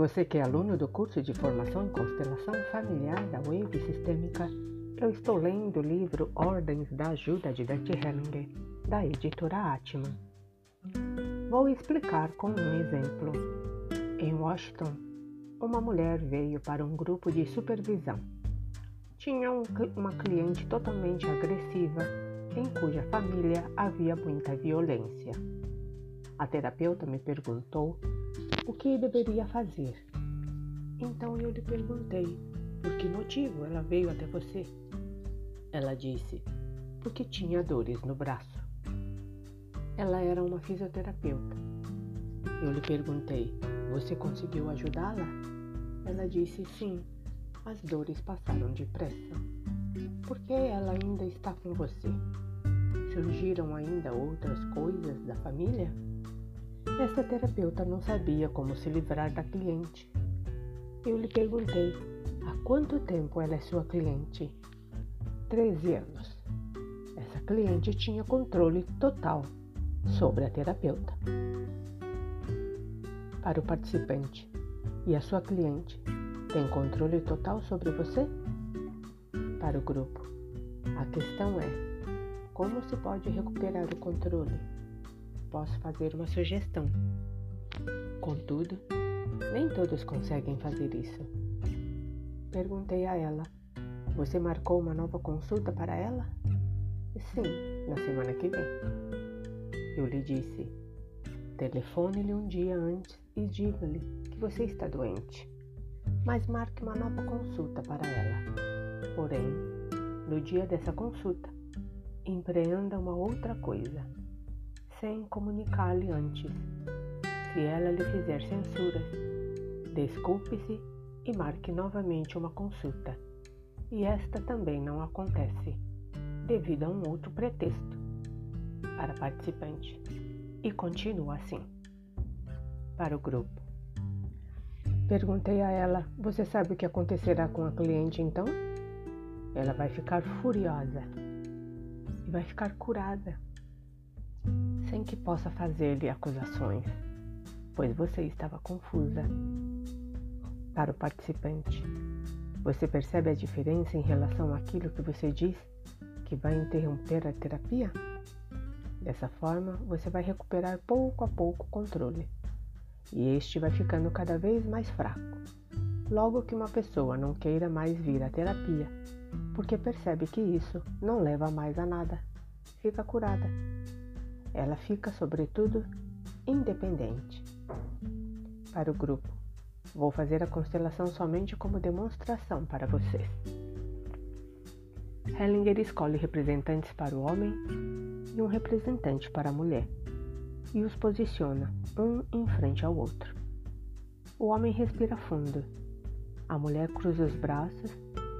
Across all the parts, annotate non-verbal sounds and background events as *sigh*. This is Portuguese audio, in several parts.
Você que é aluno do curso de formação em constelação familiar da Wave Sistêmica, eu estou lendo o livro Ordens da Ajuda de Bert Hellinger, da editora Atman. Vou explicar com um exemplo. Em Washington, uma mulher veio para um grupo de supervisão. Tinha um, uma cliente totalmente agressiva, em cuja família havia muita violência. A terapeuta me perguntou o que deveria fazer. Então eu lhe perguntei: por que motivo ela veio até você? Ela disse: porque tinha dores no braço. Ela era uma fisioterapeuta. Eu lhe perguntei: você conseguiu ajudá-la? Ela disse: sim, as dores passaram depressa. Por que ela ainda está com você? Surgiram ainda outras coisas da família? Esta terapeuta não sabia como se livrar da cliente. Eu lhe perguntei: há quanto tempo ela é sua cliente? Treze anos. Essa cliente tinha controle total sobre a terapeuta. Para o participante e a sua cliente, tem controle total sobre você? Para o grupo, a questão é: como se pode recuperar o controle? Posso fazer uma sugestão. Contudo, nem todos conseguem fazer isso. Perguntei a ela: Você marcou uma nova consulta para ela? Sim, na semana que vem. Eu lhe disse: Telefone-lhe um dia antes e diga-lhe que você está doente. Mas marque uma nova consulta para ela. Porém, no dia dessa consulta, empreenda uma outra coisa sem comunicar-lhe antes. Se ela lhe fizer censuras, desculpe-se e marque novamente uma consulta. E esta também não acontece, devido a um outro pretexto para participante. E continua assim. Para o grupo. Perguntei a ela: Você sabe o que acontecerá com a cliente então? Ela vai ficar furiosa e vai ficar curada sem que possa fazer-lhe acusações, pois você estava confusa. Para o participante, você percebe a diferença em relação àquilo que você diz que vai interromper a terapia? Dessa forma, você vai recuperar pouco a pouco o controle e este vai ficando cada vez mais fraco. Logo que uma pessoa não queira mais vir à terapia, porque percebe que isso não leva mais a nada, fica curada ela fica, sobretudo, independente. Para o grupo, vou fazer a constelação somente como demonstração para vocês. Hellinger escolhe representantes para o homem e um representante para a mulher e os posiciona um em frente ao outro. O homem respira fundo. A mulher cruza os braços,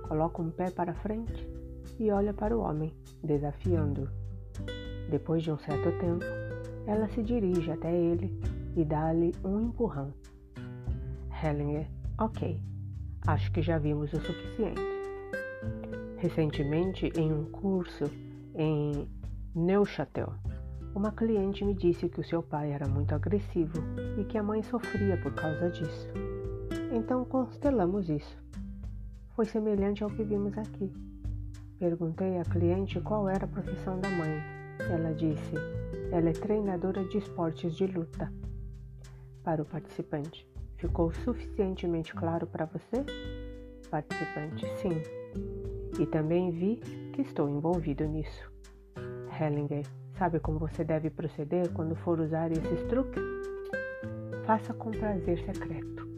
coloca um pé para frente e olha para o homem, desafiando-o. Depois de um certo tempo, ela se dirige até ele e dá-lhe um empurrão. Hellinger, ok, acho que já vimos o suficiente. Recentemente, em um curso em Neuchâtel, uma cliente me disse que o seu pai era muito agressivo e que a mãe sofria por causa disso. Então constelamos isso. Foi semelhante ao que vimos aqui. Perguntei à cliente qual era a profissão da mãe ela disse: Ela é treinadora de esportes de luta. Para o participante, ficou suficientemente claro para você? Participante: Sim. E também vi que estou envolvido nisso. Hellinger, sabe como você deve proceder quando for usar esses truques? Faça com prazer secreto.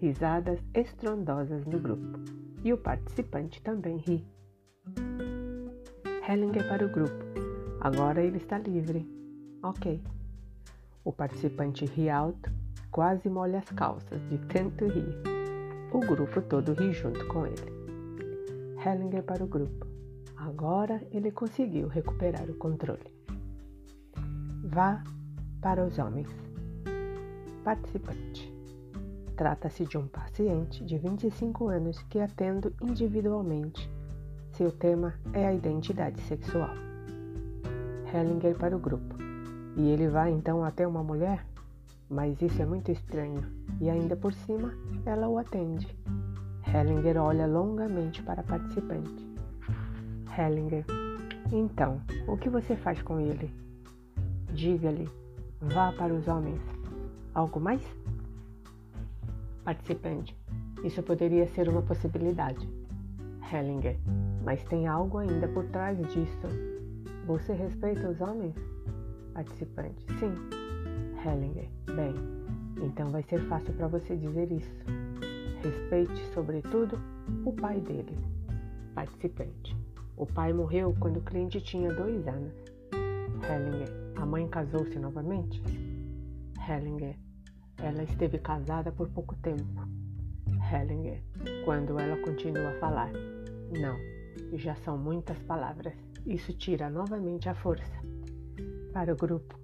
Risadas estrondosas no grupo. E o participante também ri. Hellinger para o grupo. Agora ele está livre. Ok. O participante ri alto, quase molha as calças de tanto rir. O grupo todo ri junto com ele. Hellinger para o grupo. Agora ele conseguiu recuperar o controle. Vá para os homens. Participante. Trata-se de um paciente de 25 anos que atendo individualmente. Seu tema é a identidade sexual. Hellinger para o grupo. E ele vai então até uma mulher? mas isso é muito estranho. E ainda por cima, ela o atende. Hellinger olha longamente para a participante. Hellinger, então, o que você faz com ele? Diga-lhe, vá para os homens. Algo mais? Participante, isso poderia ser uma possibilidade. Hellinger, mas tem algo ainda por trás disso. Você respeita os homens? Participante, sim. Hellinger, bem, então vai ser fácil para você dizer isso. Respeite, sobretudo, o pai dele. Participante, o pai morreu quando o cliente tinha dois anos. Hellinger, a mãe casou-se novamente? Hellinger, ela esteve casada por pouco tempo. Hellinger, quando ela continua a falar. Não, já são muitas palavras. Isso tira novamente a força. Para o grupo.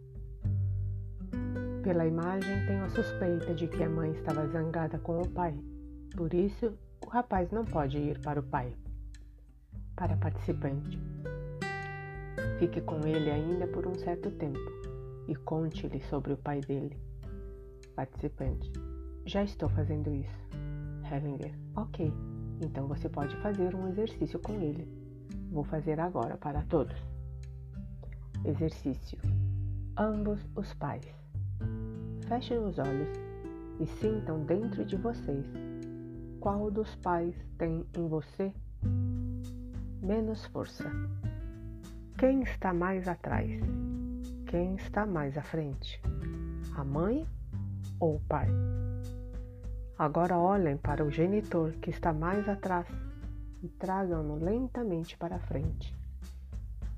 Pela imagem, tenho a suspeita de que a mãe estava zangada com o pai. Por isso, o rapaz não pode ir para o pai. Para participante. Fique com ele ainda por um certo tempo e conte-lhe sobre o pai dele. Participante. Já estou fazendo isso. Hellinger. Ok. Então você pode fazer um exercício com ele. Vou fazer agora para todos. Exercício. Ambos os pais. Fechem os olhos e sintam dentro de vocês qual dos pais tem em você menos força. Quem está mais atrás? Quem está mais à frente? A mãe ou o pai? Agora olhem para o genitor que está mais atrás e tragam-no lentamente para frente.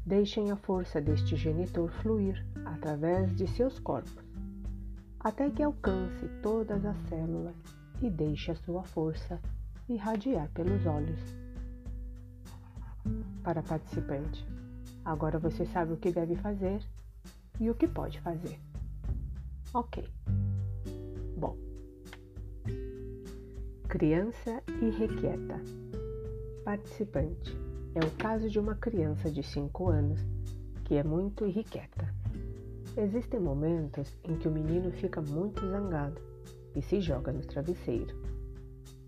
Deixem a força deste genitor fluir através de seus corpos, até que alcance todas as células e deixe a sua força irradiar pelos olhos. Para participante, agora você sabe o que deve fazer e o que pode fazer. Ok. Bom. Criança irrequieta. Participante. É o caso de uma criança de 5 anos que é muito irrequieta. Existem momentos em que o menino fica muito zangado e se joga no travesseiro.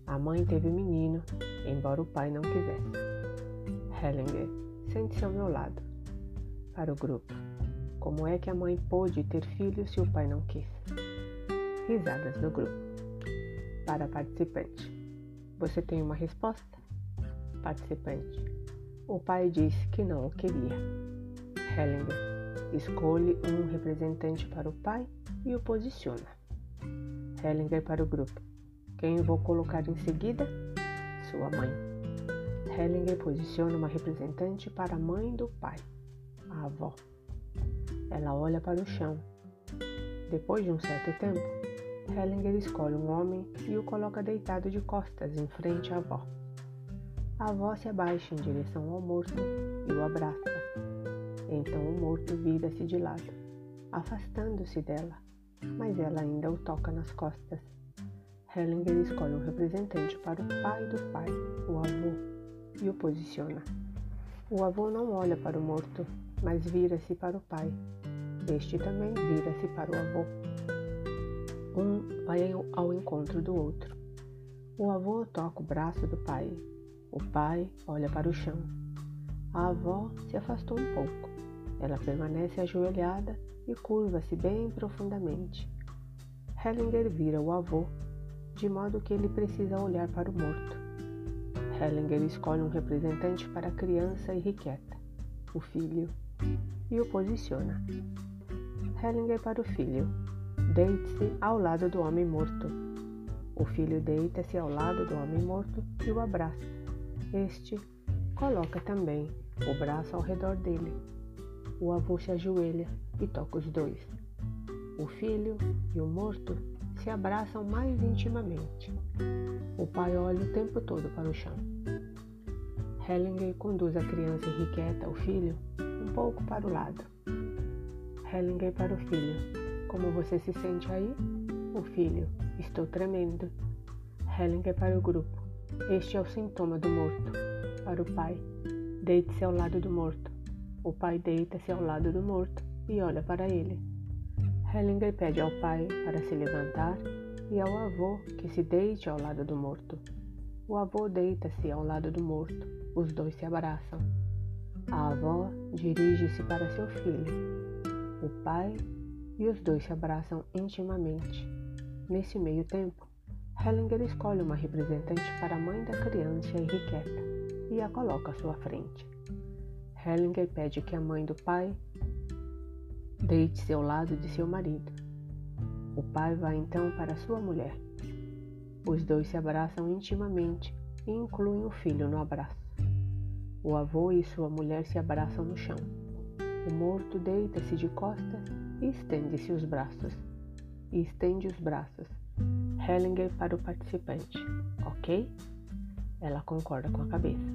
A mãe teve o menino, embora o pai não quisesse. Hellinger, sente-se ao meu lado. Para o grupo. Como é que a mãe pôde ter filho se o pai não quis? Risadas do grupo para participante. Você tem uma resposta? Participante. O pai disse que não o queria. Hellinger. Escolhe um representante para o pai e o posiciona. Hellinger para o grupo. Quem vou colocar em seguida? Sua mãe. Hellinger posiciona uma representante para a mãe do pai, a avó. Ela olha para o chão. Depois de um certo tempo, Hellinger escolhe um homem e o coloca deitado de costas em frente à avó. A avó se abaixa em direção ao morto e o abraça. Então o morto vira-se de lado, afastando-se dela, mas ela ainda o toca nas costas. Hellinger escolhe um representante para o pai do pai, o avô, e o posiciona. O avô não olha para o morto, mas vira-se para o pai. Este também vira-se para o avô. Um vai ao encontro do outro. O avô toca o braço do pai. O pai olha para o chão. A avó se afastou um pouco. Ela permanece ajoelhada e curva-se bem profundamente. Hellinger vira o avô, de modo que ele precisa olhar para o morto. Hellinger escolhe um representante para a criança irrequieta, o filho, e o posiciona. Hellinger para o filho, Deite-se ao lado do homem morto. O filho deita-se ao lado do homem morto e o abraça. Este coloca também o braço ao redor dele. O avô se ajoelha e toca os dois. O filho e o morto se abraçam mais intimamente. O pai olha o tempo todo para o chão. Hellinger conduz a criança irrequieta, o filho, um pouco para o lado. Hellinger para o filho. Como você se sente aí? O filho. Estou tremendo. Hellinger para o grupo. Este é o sintoma do morto. Para o pai. Deite-se ao lado do morto. O pai deita-se ao lado do morto e olha para ele. Hellinger pede ao pai para se levantar e ao avô que se deite ao lado do morto. O avô deita-se ao lado do morto. Os dois se abraçam. A avó dirige-se para seu filho. O pai e os dois se abraçam intimamente. Nesse meio tempo, Hellinger escolhe uma representante para a mãe da criança irrequieta e a coloca à sua frente. Hellinger pede que a mãe do pai deite-se ao lado de seu marido. O pai vai então para sua mulher. Os dois se abraçam intimamente e incluem o filho no abraço. O avô e sua mulher se abraçam no chão. O morto deita-se de costas e estende-se os braços. E estende os braços. Hellinger para o participante. Ok? Ela concorda com a cabeça.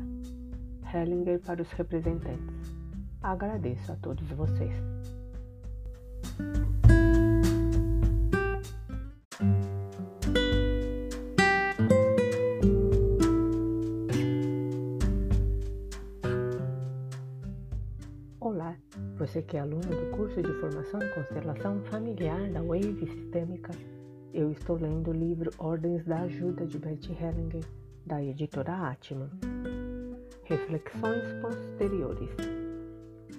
Hellinger para os representantes. Agradeço a todos vocês. Olá, você que é aluno do curso de formação em constelação familiar da Wave Sistêmica, eu estou lendo o livro Ordens da Ajuda de Bert Hellinger, da editora Atman. Reflexões posteriores.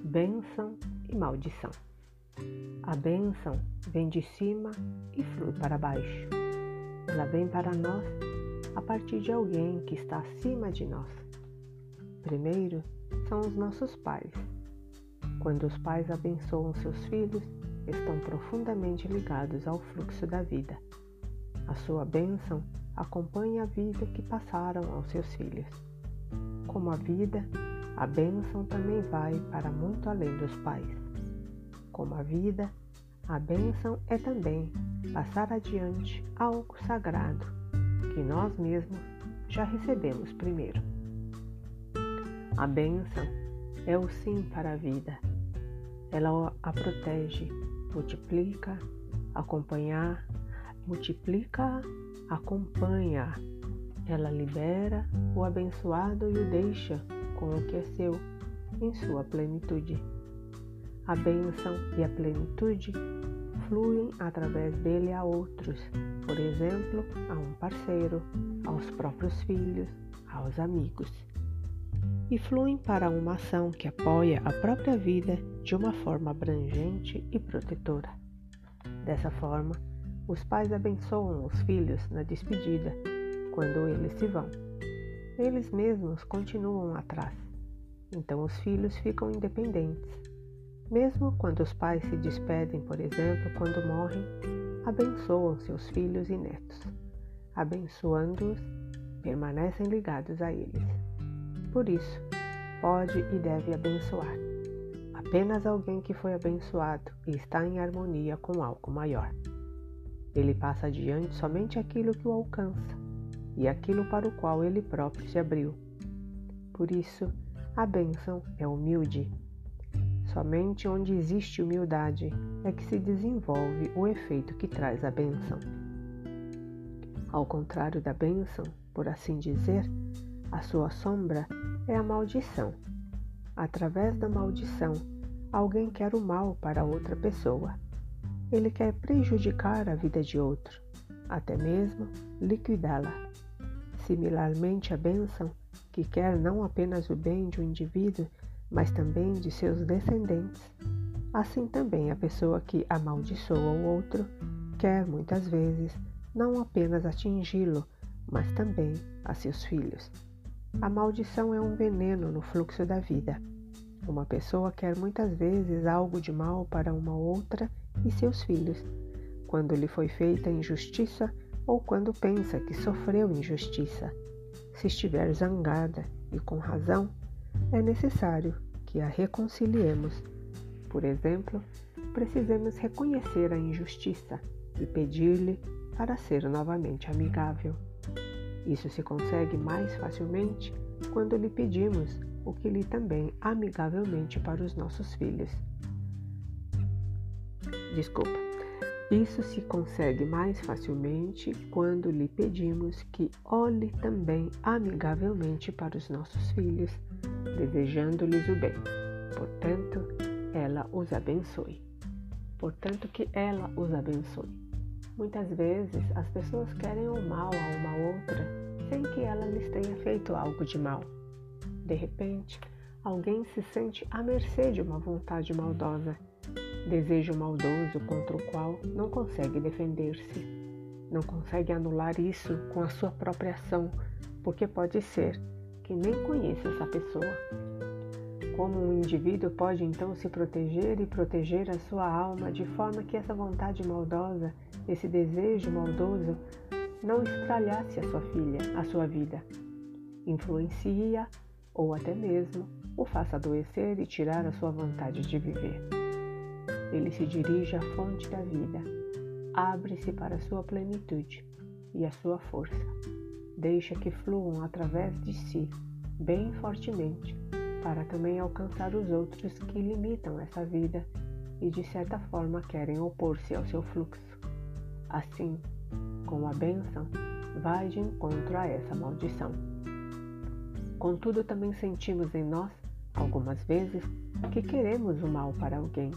Bênção e maldição. A bênção vem de cima e flui para baixo. Ela vem para nós a partir de alguém que está acima de nós. Primeiro são os nossos pais. Quando os pais abençoam seus filhos, estão profundamente ligados ao fluxo da vida. A sua bênção acompanha a vida que passaram aos seus filhos. Como a vida, a bênção também vai para muito além dos pais. Como a vida, a bênção é também passar adiante algo sagrado que nós mesmos já recebemos primeiro. A bênção é o sim para a vida. Ela a protege, multiplica, acompanhar, multiplica, acompanha. Ela libera o abençoado e o deixa com o que é seu em sua plenitude. A bênção e a plenitude fluem através dele a outros, por exemplo, a um parceiro, aos próprios filhos, aos amigos. E fluem para uma ação que apoia a própria vida de uma forma abrangente e protetora. Dessa forma, os pais abençoam os filhos na despedida, quando eles se vão. Eles mesmos continuam atrás, então os filhos ficam independentes. Mesmo quando os pais se despedem, por exemplo, quando morrem, abençoam seus filhos e netos. Abençoando-os, permanecem ligados a eles. Por isso, pode e deve abençoar apenas alguém que foi abençoado e está em harmonia com algo maior. Ele passa adiante somente aquilo que o alcança e aquilo para o qual ele próprio se abriu. Por isso, a bênção é humilde. Somente onde existe humildade é que se desenvolve o efeito que traz a bênção. Ao contrário da bênção, por assim dizer, a sua sombra é a maldição. Através da maldição, Alguém quer o mal para outra pessoa. Ele quer prejudicar a vida de outro, até mesmo liquidá-la. Similarmente, a bênção, que quer não apenas o bem de um indivíduo, mas também de seus descendentes. Assim também a pessoa que amaldiçoa o outro quer muitas vezes não apenas atingi-lo, mas também a seus filhos. A maldição é um veneno no fluxo da vida. Uma pessoa quer muitas vezes algo de mal para uma outra e seus filhos, quando lhe foi feita injustiça ou quando pensa que sofreu injustiça. Se estiver zangada e com razão, é necessário que a reconciliemos. Por exemplo, precisamos reconhecer a injustiça e pedir-lhe para ser novamente amigável. Isso se consegue mais facilmente quando lhe pedimos o que lhe também amigavelmente para os nossos filhos. Desculpa. Isso se consegue mais facilmente quando lhe pedimos que olhe também amigavelmente para os nossos filhos, desejando-lhes o bem. Portanto, ela os abençoe. portanto que ela os abençoe. Muitas vezes as pessoas querem o mal a uma outra sem que ela lhes tenha feito algo de mal. De repente, alguém se sente à mercê de uma vontade maldosa, desejo maldoso contra o qual não consegue defender-se. Não consegue anular isso com a sua própria ação, porque pode ser que nem conheça essa pessoa. Como um indivíduo pode então se proteger e proteger a sua alma de forma que essa vontade maldosa, esse desejo maldoso, não estralhasse a sua filha, a sua vida, influencie-a ou até mesmo o faça adoecer e tirar a sua vontade de viver. Ele se dirige à fonte da vida, abre-se para a sua plenitude e a sua força. Deixa que fluam através de si, bem fortemente, para também alcançar os outros que limitam essa vida e de certa forma querem opor-se ao seu fluxo. Assim, com a bênção, vai de encontro a essa maldição. Contudo, também sentimos em nós, algumas vezes, que queremos o mal para alguém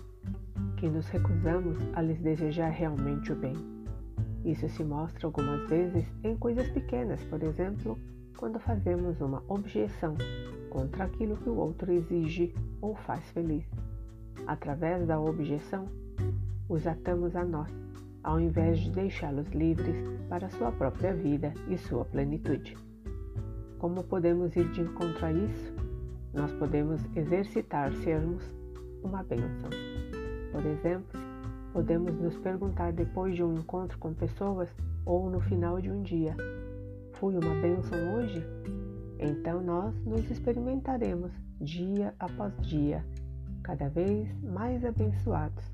que nos recusamos a lhes desejar realmente o bem. Isso se mostra algumas vezes em coisas pequenas, por exemplo, quando fazemos uma objeção contra aquilo que o outro exige ou faz feliz. Através da objeção, os atamos a nós, ao invés de deixá-los livres para sua própria vida e sua plenitude. Como podemos ir de encontro a isso? Nós podemos exercitar sermos uma bênção. Por exemplo, podemos nos perguntar depois de um encontro com pessoas ou no final de um dia: Fui uma bênção hoje? Então nós nos experimentaremos dia após dia, cada vez mais abençoados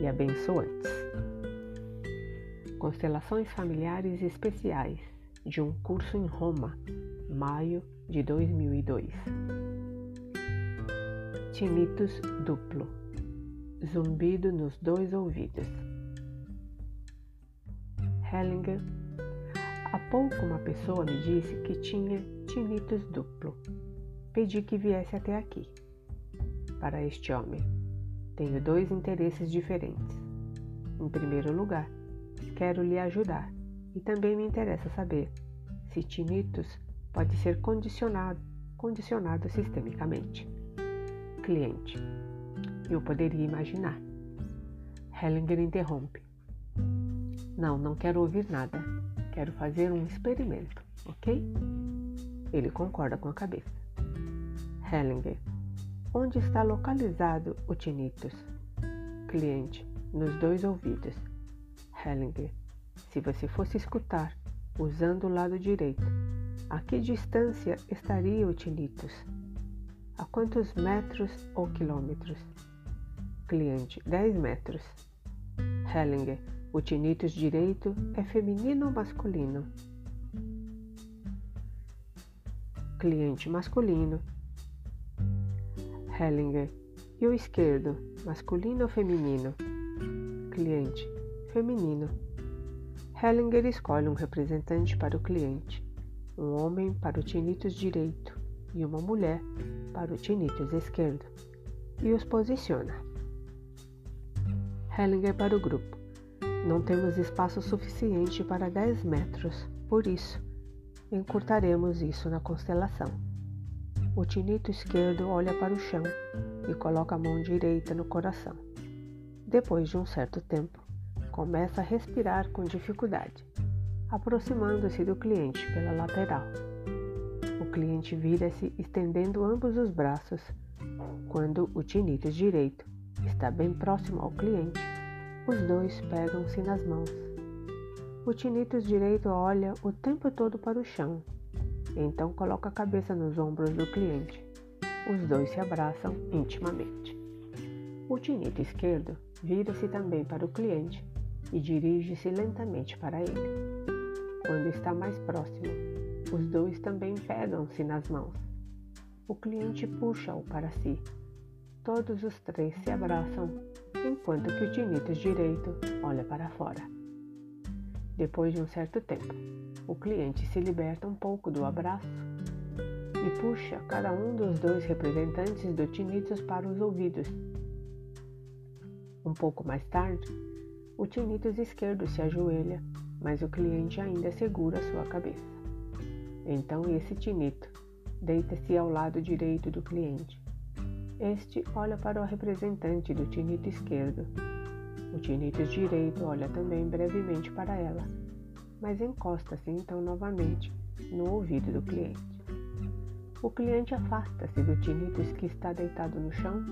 e abençoantes. Constelações familiares especiais de um curso em Roma, maio de 2002. Tinnitus duplo zumbido nos dois ouvidos. Hellinger. Há pouco uma pessoa me disse que tinha tinnitus duplo. Pedi que viesse até aqui. Para este homem, tenho dois interesses diferentes. Em primeiro lugar, quero lhe ajudar e também me interessa saber se tinnitus pode ser condicionado, condicionado sistemicamente. Cliente eu poderia imaginar. Hellinger interrompe. Não, não quero ouvir nada. Quero fazer um experimento, ok? Ele concorda com a cabeça. Hellinger. Onde está localizado o tinnitus? Cliente. Nos dois ouvidos. Hellinger. Se você fosse escutar usando o lado direito, a que distância estaria o tinnitus? A quantos metros ou quilômetros? Cliente, 10 metros. Hellinger, o tinnitus direito é feminino ou masculino? Cliente, masculino. Hellinger, e o esquerdo, masculino ou feminino? Cliente, feminino. Hellinger escolhe um representante para o cliente, um homem para o tinnitus direito e uma mulher para o tinnitus esquerdo, e os posiciona. Hellinger para o grupo. Não temos espaço suficiente para 10 metros, por isso, encurtaremos isso na constelação. O tinito esquerdo olha para o chão e coloca a mão direita no coração. Depois de um certo tempo, começa a respirar com dificuldade, aproximando-se do cliente pela lateral. O cliente vira-se estendendo ambos os braços, quando o tinito direito está bem próximo ao cliente, os dois pegam-se nas mãos. O tinnitus direito olha o tempo todo para o chão, então coloca a cabeça nos ombros do cliente. Os dois se abraçam intimamente. O tinnitus esquerdo vira-se também para o cliente e dirige-se lentamente para ele. Quando está mais próximo, os dois também pegam-se nas mãos. O cliente puxa-o para si Todos os três se abraçam, enquanto que o tinnitus direito olha para fora. Depois de um certo tempo, o cliente se liberta um pouco do abraço e puxa cada um dos dois representantes do tinnitus para os ouvidos. Um pouco mais tarde, o tinnitus esquerdo se ajoelha, mas o cliente ainda segura sua cabeça. Então esse tinito deita-se ao lado direito do cliente. Este olha para o representante do tinito esquerdo. O tinnitus direito olha também brevemente para ela, mas encosta-se então novamente no ouvido do cliente. O cliente afasta-se do tinnitus que está deitado no chão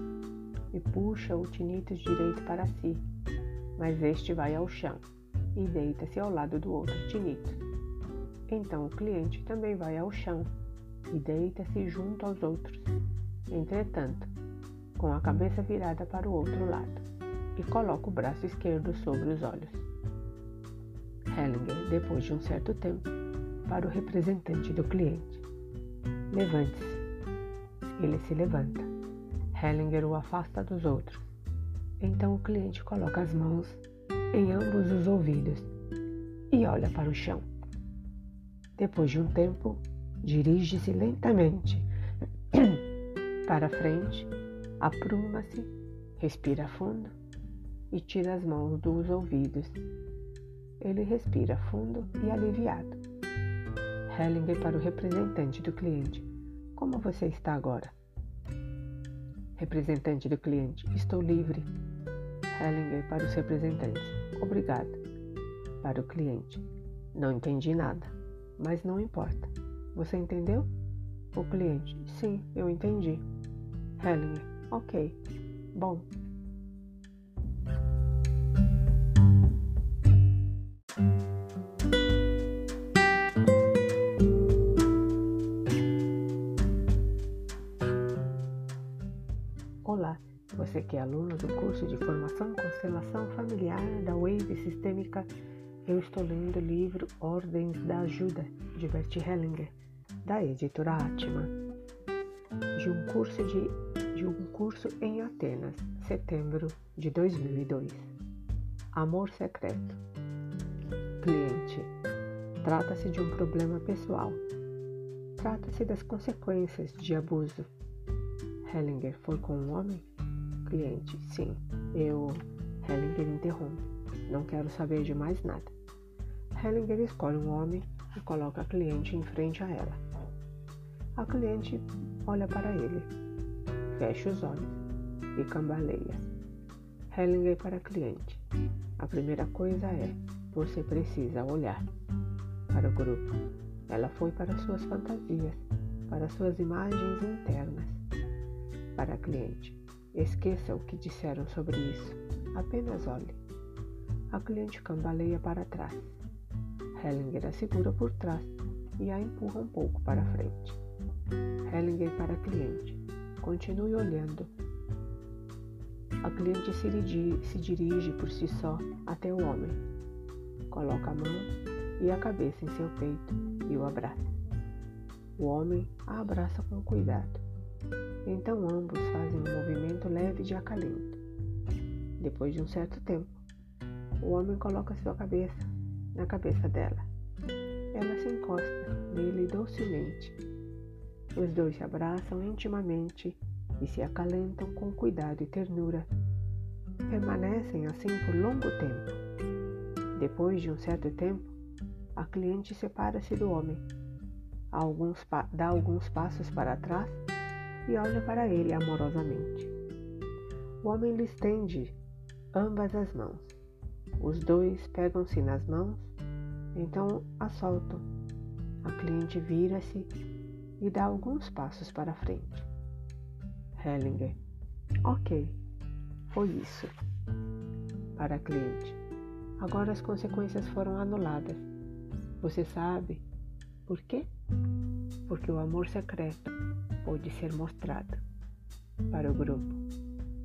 e puxa o tinnitus direito para si, mas este vai ao chão e deita-se ao lado do outro tinnitus. Então o cliente também vai ao chão e deita-se junto aos outros, entretanto, com a cabeça virada para o outro lado, e coloca o braço esquerdo sobre os olhos. Hellinger, depois de um certo tempo, para o representante do cliente. Levante-se. Ele se levanta. Hellinger o afasta dos outros. Então o cliente coloca as mãos em ambos os ouvidos e olha para o chão. Depois de um tempo, dirige-se lentamente *clears throat* para frente, apruma-se, respira fundo e tira as mãos dos ouvidos. Ele respira fundo e aliviado. Hellinger para o representante do cliente. Como você está agora? Representante do cliente. Estou livre. Hellinger para os representantes. Obrigado. Para o cliente. Não entendi nada, mas não importa. Você entendeu? O cliente. Sim, eu entendi. Hellinger. Ok. Bom, Olá, você que é aluno do curso de Formação Constelação Familiar da Wave Sistêmica, eu estou lendo o livro Ordens da Ajuda, de Bert Hellinger, da editora Atma, de um curso, de, de um curso em Atenas, setembro de 2002. Amor Secreto Cliente Trata-se de um problema pessoal. Trata-se das consequências de abuso Hellinger foi com um homem? Cliente, sim. Eu. Hellinger interrompe. Não quero saber de mais nada. Hellinger escolhe um homem e coloca a cliente em frente a ela. A cliente olha para ele, fecha os olhos e cambaleia. Hellinger para a cliente. A primeira coisa é: você precisa olhar. Para o grupo, ela foi para suas fantasias, para suas imagens internas para a cliente. Esqueça o que disseram sobre isso. Apenas olhe. A cliente cambaleia para trás. Hellinger a segura por trás e a empurra um pouco para frente. Hellinger para a cliente. Continue olhando. A cliente se, se dirige por si só até o homem. Coloca a mão e a cabeça em seu peito e o abraça. O homem a abraça com cuidado. Então ambos fazem um movimento leve de acalento. Depois de um certo tempo, o homem coloca sua cabeça na cabeça dela. Ela se encosta nele docilmente. Os dois se abraçam intimamente e se acalentam com cuidado e ternura. Permanecem assim por longo tempo. Depois de um certo tempo, a cliente separa-se do homem, alguns dá alguns passos para trás e olha para ele amorosamente. O homem lhe estende ambas as mãos. Os dois pegam-se nas mãos, então a soltam. A cliente vira-se e dá alguns passos para frente. Hellinger. Ok, foi isso. Para a cliente. Agora as consequências foram anuladas. Você sabe por quê? Porque o amor secreto pode ser mostrado para o grupo.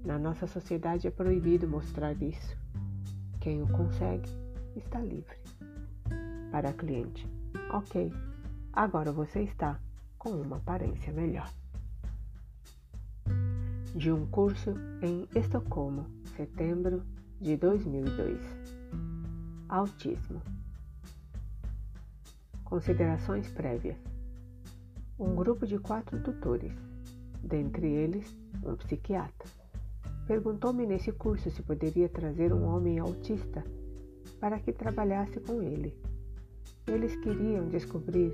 Na nossa sociedade é proibido mostrar isso. Quem o consegue está livre. Para a cliente, ok, agora você está com uma aparência melhor. De um curso em Estocolmo, setembro de 2002. Autismo. Considerações prévias um grupo de quatro tutores, dentre eles um psiquiatra. perguntou-me nesse curso se poderia trazer um homem autista para que trabalhasse com ele. Eles queriam descobrir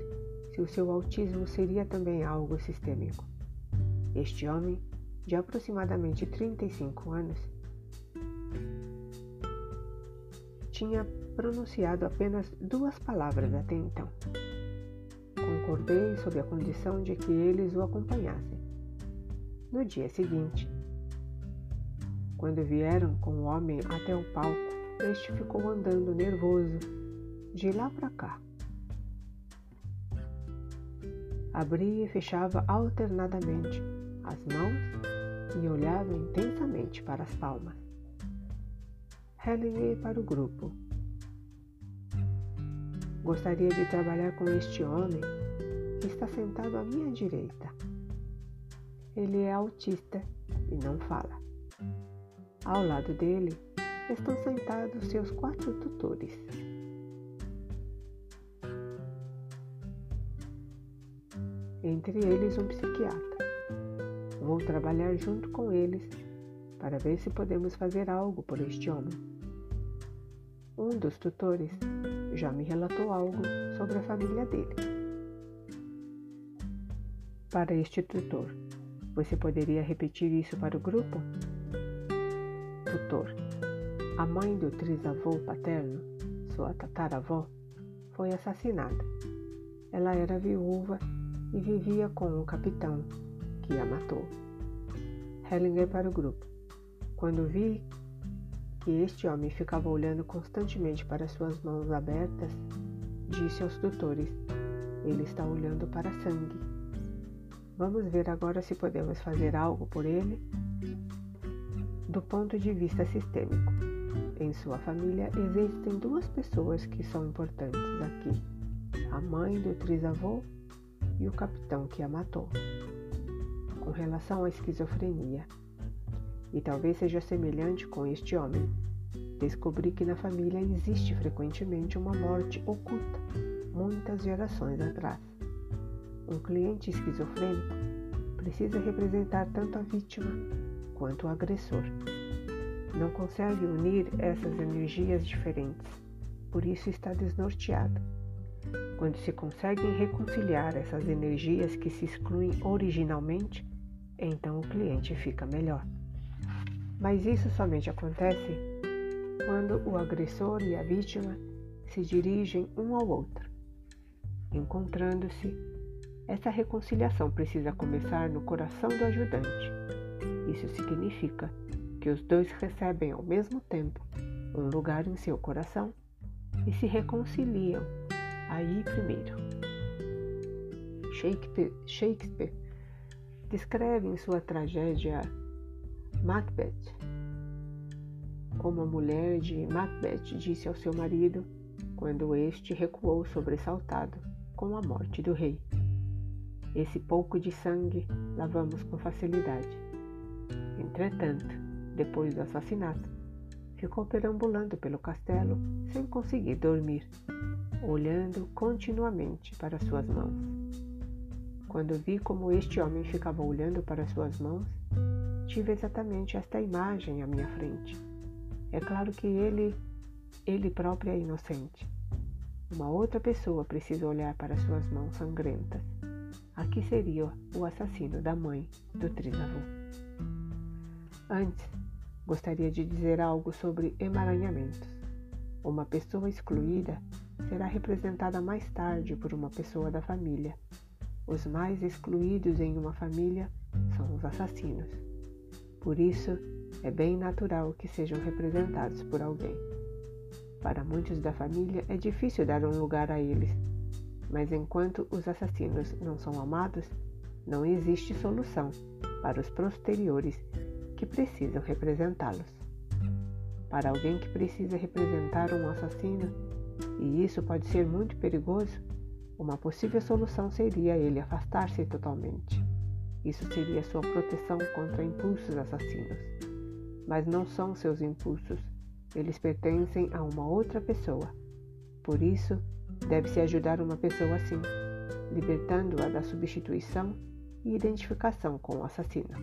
se o seu autismo seria também algo sistêmico. Este homem, de aproximadamente 35 anos, tinha pronunciado apenas duas palavras até então. Concordei sob a condição de que eles o acompanhassem. No dia seguinte, quando vieram com o homem até o palco, este ficou andando nervoso de lá para cá. Abria e fechava alternadamente as mãos e olhava intensamente para as palmas. Helen para o grupo. Gostaria de trabalhar com este homem está sentado à minha direita. Ele é autista e não fala. Ao lado dele estão sentados seus quatro tutores. Entre eles, um psiquiatra. Vou trabalhar junto com eles para ver se podemos fazer algo por este homem. Um dos tutores já me relatou algo sobre a família dele. Para este tutor, você poderia repetir isso para o grupo? Tutor. A mãe do trisavô paterno, sua tataravó, foi assassinada. Ela era viúva e vivia com o capitão, que a matou. Hellinger para o grupo. Quando vi que este homem ficava olhando constantemente para suas mãos abertas, disse aos tutores: Ele está olhando para sangue. Vamos ver agora se podemos fazer algo por ele do ponto de vista sistêmico. Em sua família existem duas pessoas que são importantes aqui: a mãe do trisavô e o capitão que a matou. Com relação à esquizofrenia, e talvez seja semelhante com este homem, descobri que na família existe frequentemente uma morte oculta, muitas gerações atrás. Um cliente esquizofrênico precisa representar tanto a vítima quanto o agressor. Não consegue unir essas energias diferentes, por isso está desnorteado. Quando se conseguem reconciliar essas energias que se excluem originalmente, então o cliente fica melhor. Mas isso somente acontece quando o agressor e a vítima se dirigem um ao outro, encontrando-se essa reconciliação precisa começar no coração do ajudante. Isso significa que os dois recebem ao mesmo tempo um lugar em seu coração e se reconciliam aí primeiro. Shakespeare, Shakespeare descreve em sua tragédia Macbeth como a mulher de Macbeth disse ao seu marido quando este recuou sobressaltado com a morte do rei. Esse pouco de sangue lavamos com facilidade. Entretanto, depois do assassinato, ficou perambulando pelo castelo sem conseguir dormir, olhando continuamente para suas mãos. Quando vi como este homem ficava olhando para suas mãos, tive exatamente esta imagem à minha frente. É claro que ele, ele próprio é inocente. Uma outra pessoa precisa olhar para suas mãos sangrentas Aqui seria o assassino da mãe do trisavô. Antes, gostaria de dizer algo sobre emaranhamentos. Uma pessoa excluída será representada mais tarde por uma pessoa da família. Os mais excluídos em uma família são os assassinos. Por isso, é bem natural que sejam representados por alguém. Para muitos da família é difícil dar um lugar a eles, mas enquanto os assassinos não são amados, não existe solução para os posteriores que precisam representá-los. Para alguém que precisa representar um assassino, e isso pode ser muito perigoso, uma possível solução seria ele afastar-se totalmente. Isso seria sua proteção contra impulsos assassinos. Mas não são seus impulsos, eles pertencem a uma outra pessoa. Por isso, Deve-se ajudar uma pessoa assim, libertando-a da substituição e identificação com o assassino.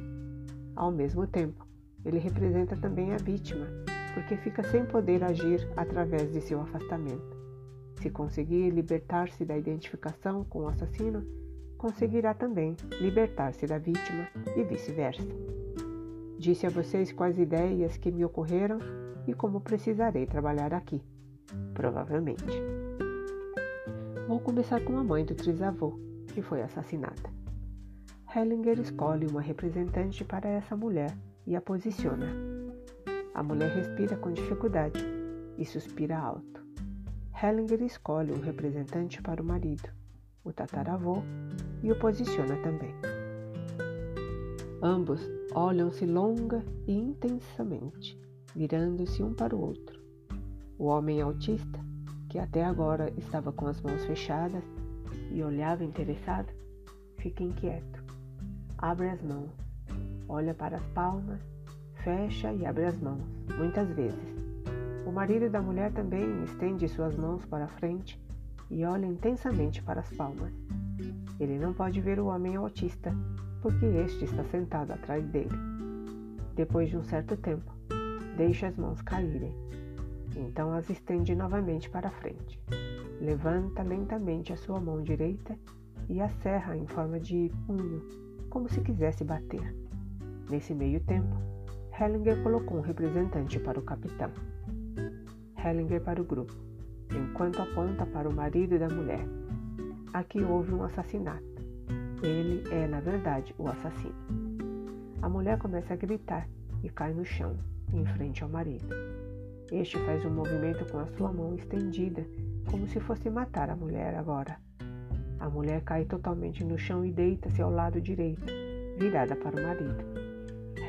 Ao mesmo tempo, ele representa também a vítima, porque fica sem poder agir através de seu afastamento. Se conseguir libertar-se da identificação com o assassino, conseguirá também libertar-se da vítima e vice-versa. Disse a vocês quais ideias que me ocorreram e como precisarei trabalhar aqui. Provavelmente. Vou começar com a mãe do trisavô, que foi assassinada. Hellinger escolhe uma representante para essa mulher e a posiciona. A mulher respira com dificuldade e suspira alto. Hellinger escolhe um representante para o marido, o tataravô, e o posiciona também. Ambos olham-se longa e intensamente, virando-se um para o outro. O homem autista, que até agora estava com as mãos fechadas e olhava interessado, fica inquieto abre as mãos, olha para as palmas, fecha e abre as mãos, muitas vezes. O marido da mulher também estende suas mãos para a frente e olha intensamente para as palmas. Ele não pode ver o homem autista, porque este está sentado atrás dele. Depois de um certo tempo, deixa as mãos caírem. Então as estende novamente para frente. Levanta lentamente a sua mão direita e a serra em forma de punho como se quisesse bater. Nesse meio tempo, Hellinger colocou um representante para o capitão. Hellinger para o grupo, enquanto aponta para o marido da mulher. Aqui houve um assassinato. Ele é, na verdade, o assassino. A mulher começa a gritar e cai no chão, em frente ao marido. Este faz um movimento com a sua mão estendida, como se fosse matar a mulher agora. A mulher cai totalmente no chão e deita-se ao lado direito, virada para o marido.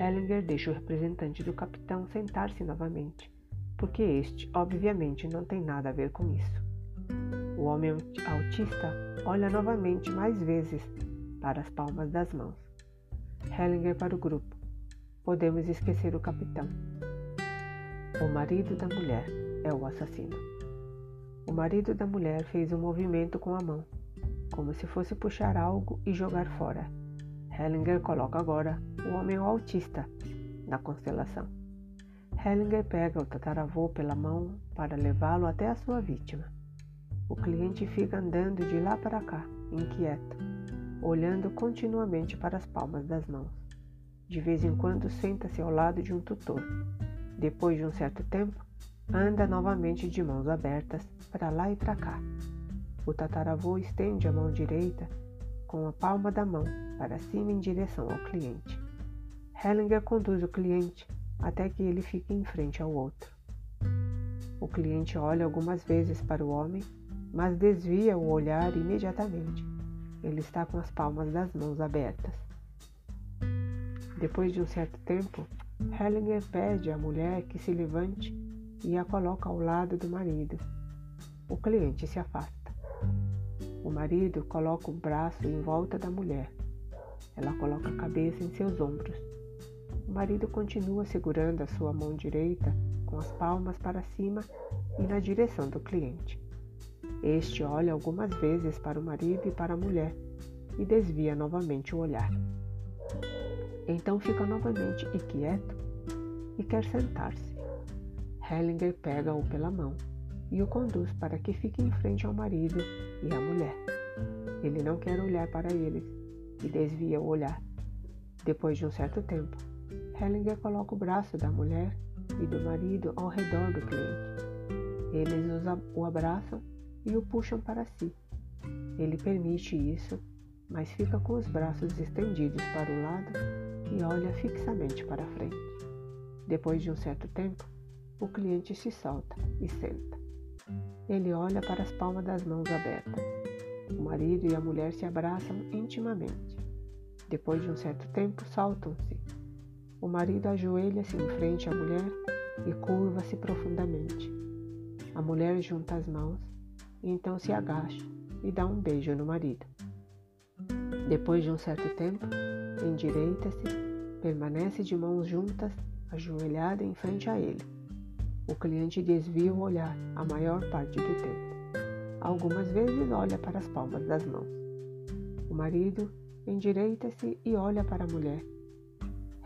Hellinger deixa o representante do capitão sentar-se novamente, porque este, obviamente, não tem nada a ver com isso. O homem autista olha novamente mais vezes para as palmas das mãos. Hellinger para o grupo. Podemos esquecer o capitão. O marido da mulher é o assassino. O marido da mulher fez um movimento com a mão como se fosse puxar algo e jogar fora. Hellinger coloca agora o homem autista na constelação. Hellinger pega o tataravô pela mão para levá-lo até a sua vítima. O cliente fica andando de lá para cá, inquieto, olhando continuamente para as palmas das mãos. De vez em quando senta-se ao lado de um tutor. Depois de um certo tempo, anda novamente de mãos abertas para lá e para cá, o tataravô estende a mão direita com a palma da mão para cima em direção ao cliente. Hellinger conduz o cliente até que ele fique em frente ao outro. O cliente olha algumas vezes para o homem, mas desvia o olhar imediatamente. Ele está com as palmas das mãos abertas. Depois de um certo tempo, Hellinger pede à mulher que se levante e a coloca ao lado do marido. O cliente se afasta. O marido coloca o braço em volta da mulher. Ela coloca a cabeça em seus ombros. O marido continua segurando a sua mão direita com as palmas para cima e na direção do cliente. Este olha algumas vezes para o marido e para a mulher e desvia novamente o olhar. Então fica novamente inquieto e quer sentar-se. Hellinger pega-o pela mão e o conduz para que fique em frente ao marido e à mulher. Ele não quer olhar para eles e desvia o olhar. Depois de um certo tempo, Hellinger coloca o braço da mulher e do marido ao redor do cliente. Eles o abraçam e o puxam para si. Ele permite isso, mas fica com os braços estendidos para o lado e olha fixamente para frente. Depois de um certo tempo, o cliente se solta e senta. Ele olha para as palmas das mãos abertas. O marido e a mulher se abraçam intimamente. Depois de um certo tempo, saltam-se. O marido ajoelha-se em frente à mulher e curva-se profundamente. A mulher junta as mãos e então se agacha e dá um beijo no marido. Depois de um certo tempo, endireita-se, permanece de mãos juntas, ajoelhada em frente a ele. O cliente desvia o olhar a maior parte do tempo. Algumas vezes olha para as palmas das mãos. O marido endireita-se e olha para a mulher.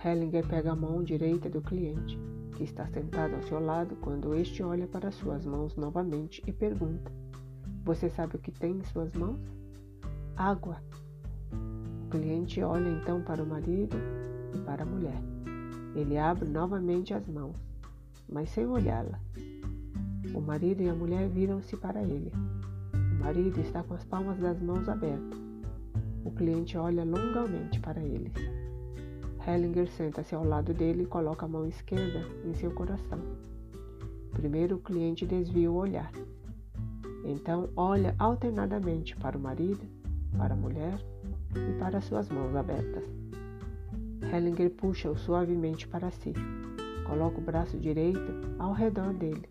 Hellinger pega a mão direita do cliente, que está sentado ao seu lado, quando este olha para suas mãos novamente e pergunta: Você sabe o que tem em suas mãos? Água. O cliente olha então para o marido e para a mulher. Ele abre novamente as mãos, mas sem olhá-la. O marido e a mulher viram-se para ele. O marido está com as palmas das mãos abertas. O cliente olha longamente para eles. Hellinger senta-se ao lado dele e coloca a mão esquerda em seu coração. Primeiro o cliente desvia o olhar. Então olha alternadamente para o marido, para a mulher e para suas mãos abertas. Hellinger puxa-o suavemente para si. Coloca o braço direito ao redor dele,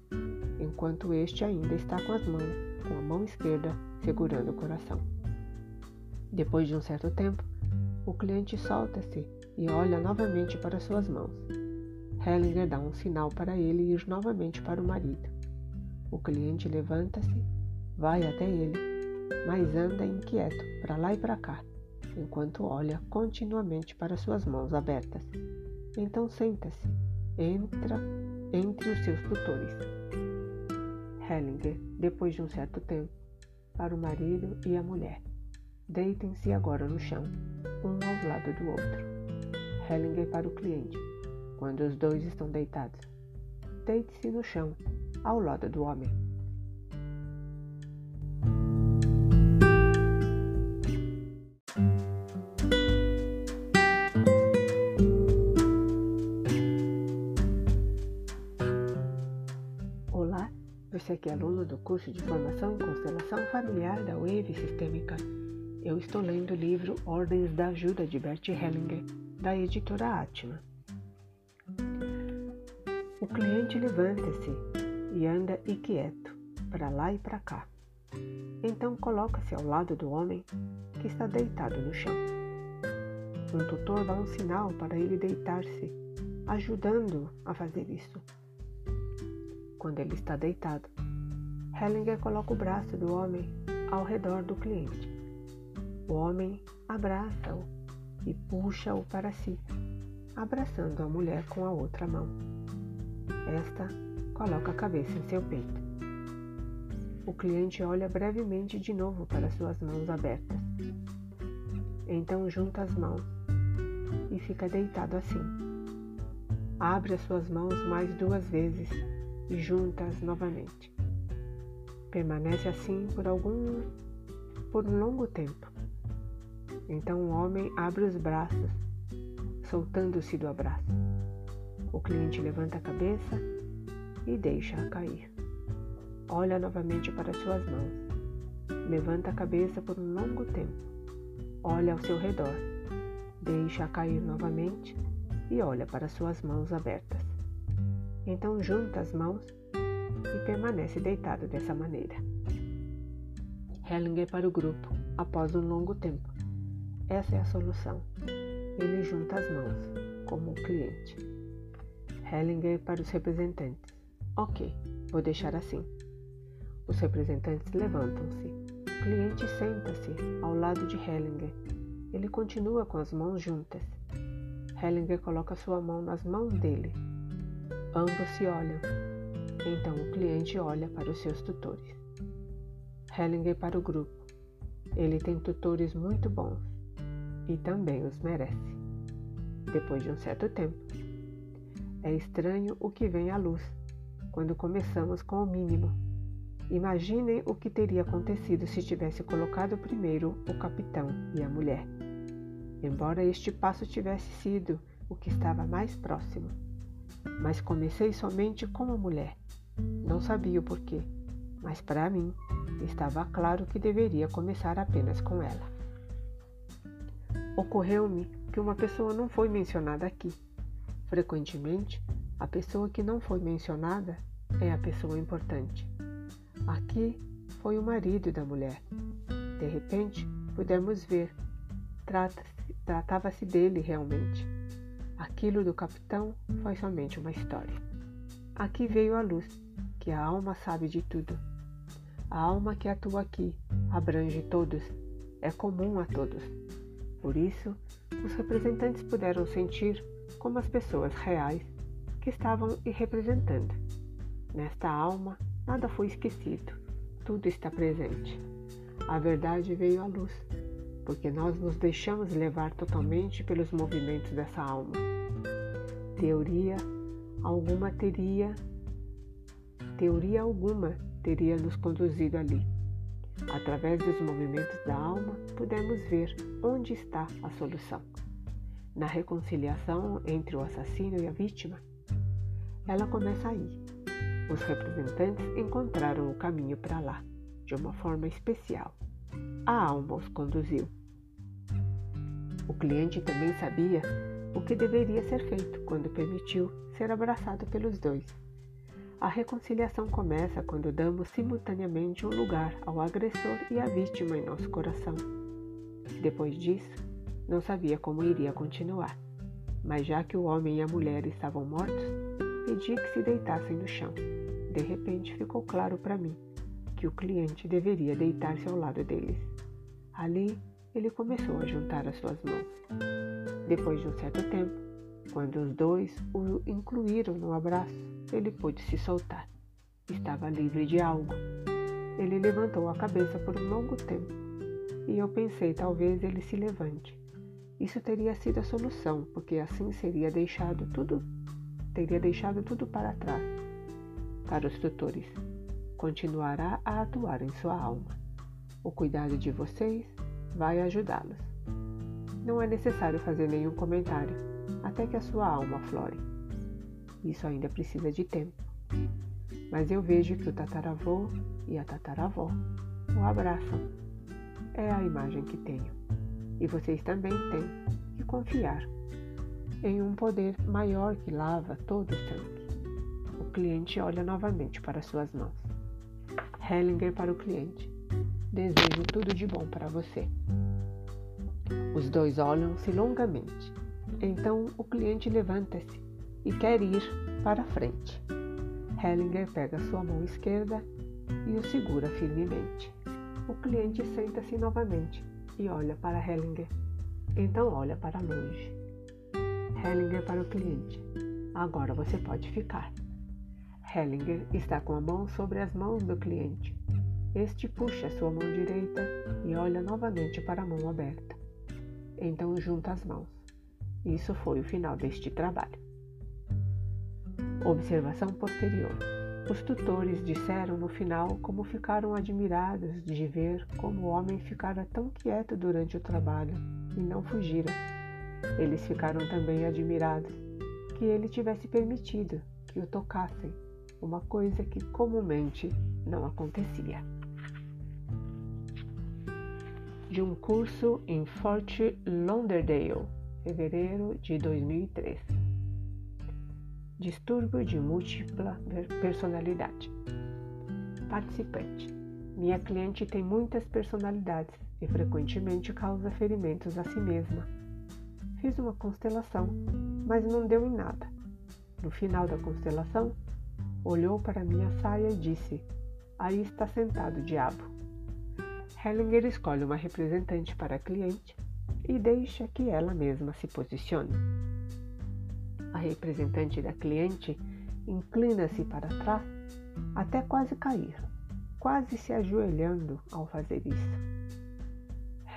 enquanto este ainda está com as mãos, com a mão esquerda segurando o coração. Depois de um certo tempo, o cliente solta-se e olha novamente para suas mãos. Hellinger dá um sinal para ele ir novamente para o marido. O cliente levanta-se, vai até ele, mas anda inquieto para lá e para cá, enquanto olha continuamente para suas mãos abertas. Então senta-se, entra entre os seus tutores. Hellinger, depois de um certo tempo, para o marido e a mulher. Deitem-se agora no chão, um ao lado do outro. Hellinger para o cliente, quando os dois estão deitados. Deite-se no chão, ao lado do homem. Você que é aluno do curso de Formação Constelação Familiar da Wave Sistêmica. Eu estou lendo o livro Ordens da Ajuda de Bert Hellinger, da editora Atma. O cliente levanta-se e anda inquieto, para lá e para cá. Então coloca-se ao lado do homem que está deitado no chão. Um tutor dá um sinal para ele deitar-se, ajudando-o a fazer isso. Quando ele está deitado, Hellinger coloca o braço do homem ao redor do cliente o homem abraça-o e puxa-o para si, abraçando a mulher com a outra mão. Esta coloca a cabeça em seu peito. O cliente olha brevemente de novo para suas mãos abertas. Então junta as mãos e fica deitado assim. Abre as suas mãos mais duas vezes junta-as novamente. Permanece assim por algum por um longo tempo. Então o homem abre os braços, soltando-se do abraço. O cliente levanta a cabeça e deixa-a cair. Olha novamente para suas mãos. Levanta a cabeça por um longo tempo. Olha ao seu redor. Deixa-a cair novamente e olha para suas mãos abertas. Então junta as mãos e permanece deitado dessa maneira. Hellinger para o grupo após um longo tempo. Essa é a solução. Ele junta as mãos, como o cliente. Hellinger para os representantes. Ok, vou deixar assim. Os representantes levantam-se. O cliente senta-se ao lado de Hellinger. Ele continua com as mãos juntas. Hellinger coloca sua mão nas mãos dele. Ambos se olham. Então o cliente olha para os seus tutores. Hellinger para o grupo. Ele tem tutores muito bons e também os merece. Depois de um certo tempo, é estranho o que vem à luz quando começamos com o mínimo. Imaginem o que teria acontecido se tivesse colocado primeiro o capitão e a mulher. Embora este passo tivesse sido o que estava mais próximo. Mas comecei somente com a mulher. Não sabia o porquê, mas para mim estava claro que deveria começar apenas com ela. Ocorreu-me que uma pessoa não foi mencionada aqui. Frequentemente, a pessoa que não foi mencionada é a pessoa importante. Aqui foi o marido da mulher. De repente, pudemos ver. Tratava-se dele realmente. Aquilo do capitão foi somente uma história. Aqui veio a luz, que a alma sabe de tudo. A alma que atua aqui abrange todos, é comum a todos. Por isso, os representantes puderam sentir como as pessoas reais que estavam representando. Nesta alma, nada foi esquecido, tudo está presente. A verdade veio à luz, porque nós nos deixamos levar totalmente pelos movimentos dessa alma. Teoria alguma teria, teoria alguma teria nos conduzido ali. Através dos movimentos da alma, pudemos ver onde está a solução. Na reconciliação entre o assassino e a vítima, ela começa aí. Os representantes encontraram o caminho para lá, de uma forma especial. A alma os conduziu. O cliente também sabia o que deveria ser feito quando permitiu ser abraçado pelos dois. A reconciliação começa quando damos simultaneamente um lugar ao agressor e à vítima em nosso coração. Depois disso, não sabia como iria continuar, mas já que o homem e a mulher estavam mortos, pedi que se deitassem no chão. De repente ficou claro para mim que o cliente deveria deitar-se ao lado deles. Ali, ele começou a juntar as suas mãos. Depois de um certo tempo, quando os dois o incluíram no abraço, ele pôde se soltar. Estava livre de algo. Ele levantou a cabeça por um longo tempo e eu pensei talvez ele se levante. Isso teria sido a solução, porque assim seria deixado tudo teria deixado tudo para trás. Para os tutores, continuará a atuar em sua alma. O cuidado de vocês vai ajudá-los. Não é necessário fazer nenhum comentário até que a sua alma flore. Isso ainda precisa de tempo. Mas eu vejo que o tataravô e a tataravó o abraçam. É a imagem que tenho. E vocês também têm que confiar em um poder maior que lava todo o sangue. O cliente olha novamente para suas mãos. Hellinger para o cliente. Desejo tudo de bom para você. Os dois olham-se longamente. Então o cliente levanta-se e quer ir para frente. Hellinger pega sua mão esquerda e o segura firmemente. O cliente senta-se novamente e olha para Hellinger. Então olha para longe. Hellinger para o cliente. Agora você pode ficar. Hellinger está com a mão sobre as mãos do cliente. Este puxa sua mão direita e olha novamente para a mão aberta. Então junta as mãos. Isso foi o final deste trabalho. Observação posterior. Os tutores disseram no final como ficaram admirados de ver como o homem ficara tão quieto durante o trabalho e não fugira eles ficaram também admirados que ele tivesse permitido que o tocassem, uma coisa que comumente não acontecia. De um curso em Fort Lauderdale, fevereiro de 2003. Distúrbio de múltipla personalidade. Participante. Minha cliente tem muitas personalidades e frequentemente causa ferimentos a si mesma Fiz uma constelação, mas não deu em nada. No final da constelação, olhou para minha saia e disse: Aí está sentado o diabo. Hellinger escolhe uma representante para a cliente e deixa que ela mesma se posicione. A representante da cliente inclina-se para trás até quase cair, quase se ajoelhando ao fazer isso.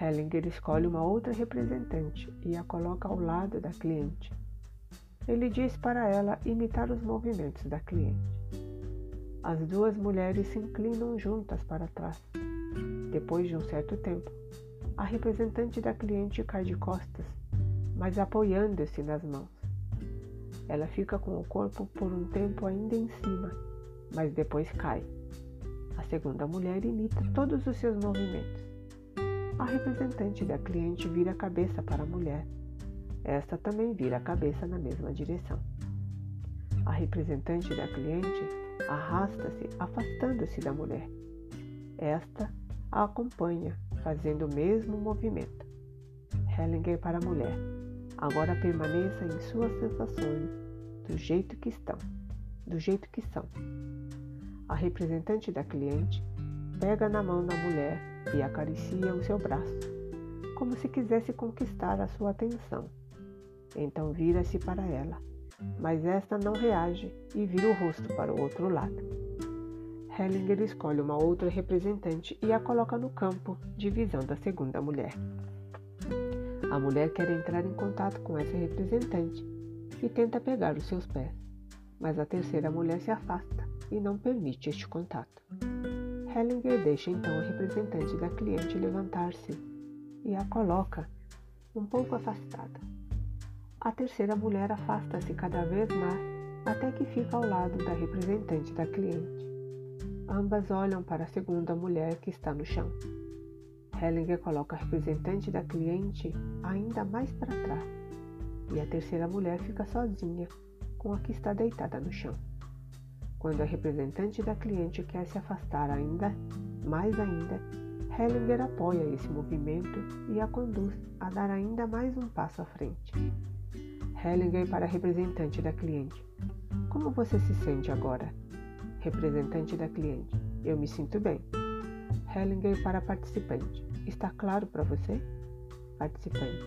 Hellinger escolhe uma outra representante e a coloca ao lado da cliente. Ele diz para ela imitar os movimentos da cliente. As duas mulheres se inclinam juntas para trás. Depois de um certo tempo, a representante da cliente cai de costas, mas apoiando-se nas mãos. Ela fica com o corpo por um tempo ainda em cima, mas depois cai. A segunda mulher imita todos os seus movimentos. A representante da cliente vira a cabeça para a mulher. Esta também vira a cabeça na mesma direção. A representante da cliente arrasta-se, afastando-se da mulher. Esta a acompanha, fazendo o mesmo movimento. Hellinger para a mulher. Agora permaneça em suas sensações, do jeito que estão, do jeito que são. A representante da cliente pega na mão da mulher e acaricia o seu braço, como se quisesse conquistar a sua atenção. Então vira-se para ela, mas esta não reage e vira o rosto para o outro lado. Hellinger escolhe uma outra representante e a coloca no campo de visão da segunda mulher. A mulher quer entrar em contato com essa representante e tenta pegar os seus pés, mas a terceira mulher se afasta e não permite este contato. Hellinger deixa então a representante da cliente levantar-se e a coloca um pouco afastada. A terceira mulher afasta-se cada vez mais até que fica ao lado da representante da cliente. Ambas olham para a segunda mulher que está no chão. Hellinger coloca a representante da cliente ainda mais para trás e a terceira mulher fica sozinha com a que está deitada no chão. Quando a representante da cliente quer se afastar ainda mais ainda, Hellinger apoia esse movimento e a conduz a dar ainda mais um passo à frente. Hellinger para representante da cliente. Como você se sente agora? Representante da cliente. Eu me sinto bem. Hellinger para participante. Está claro para você? Participante.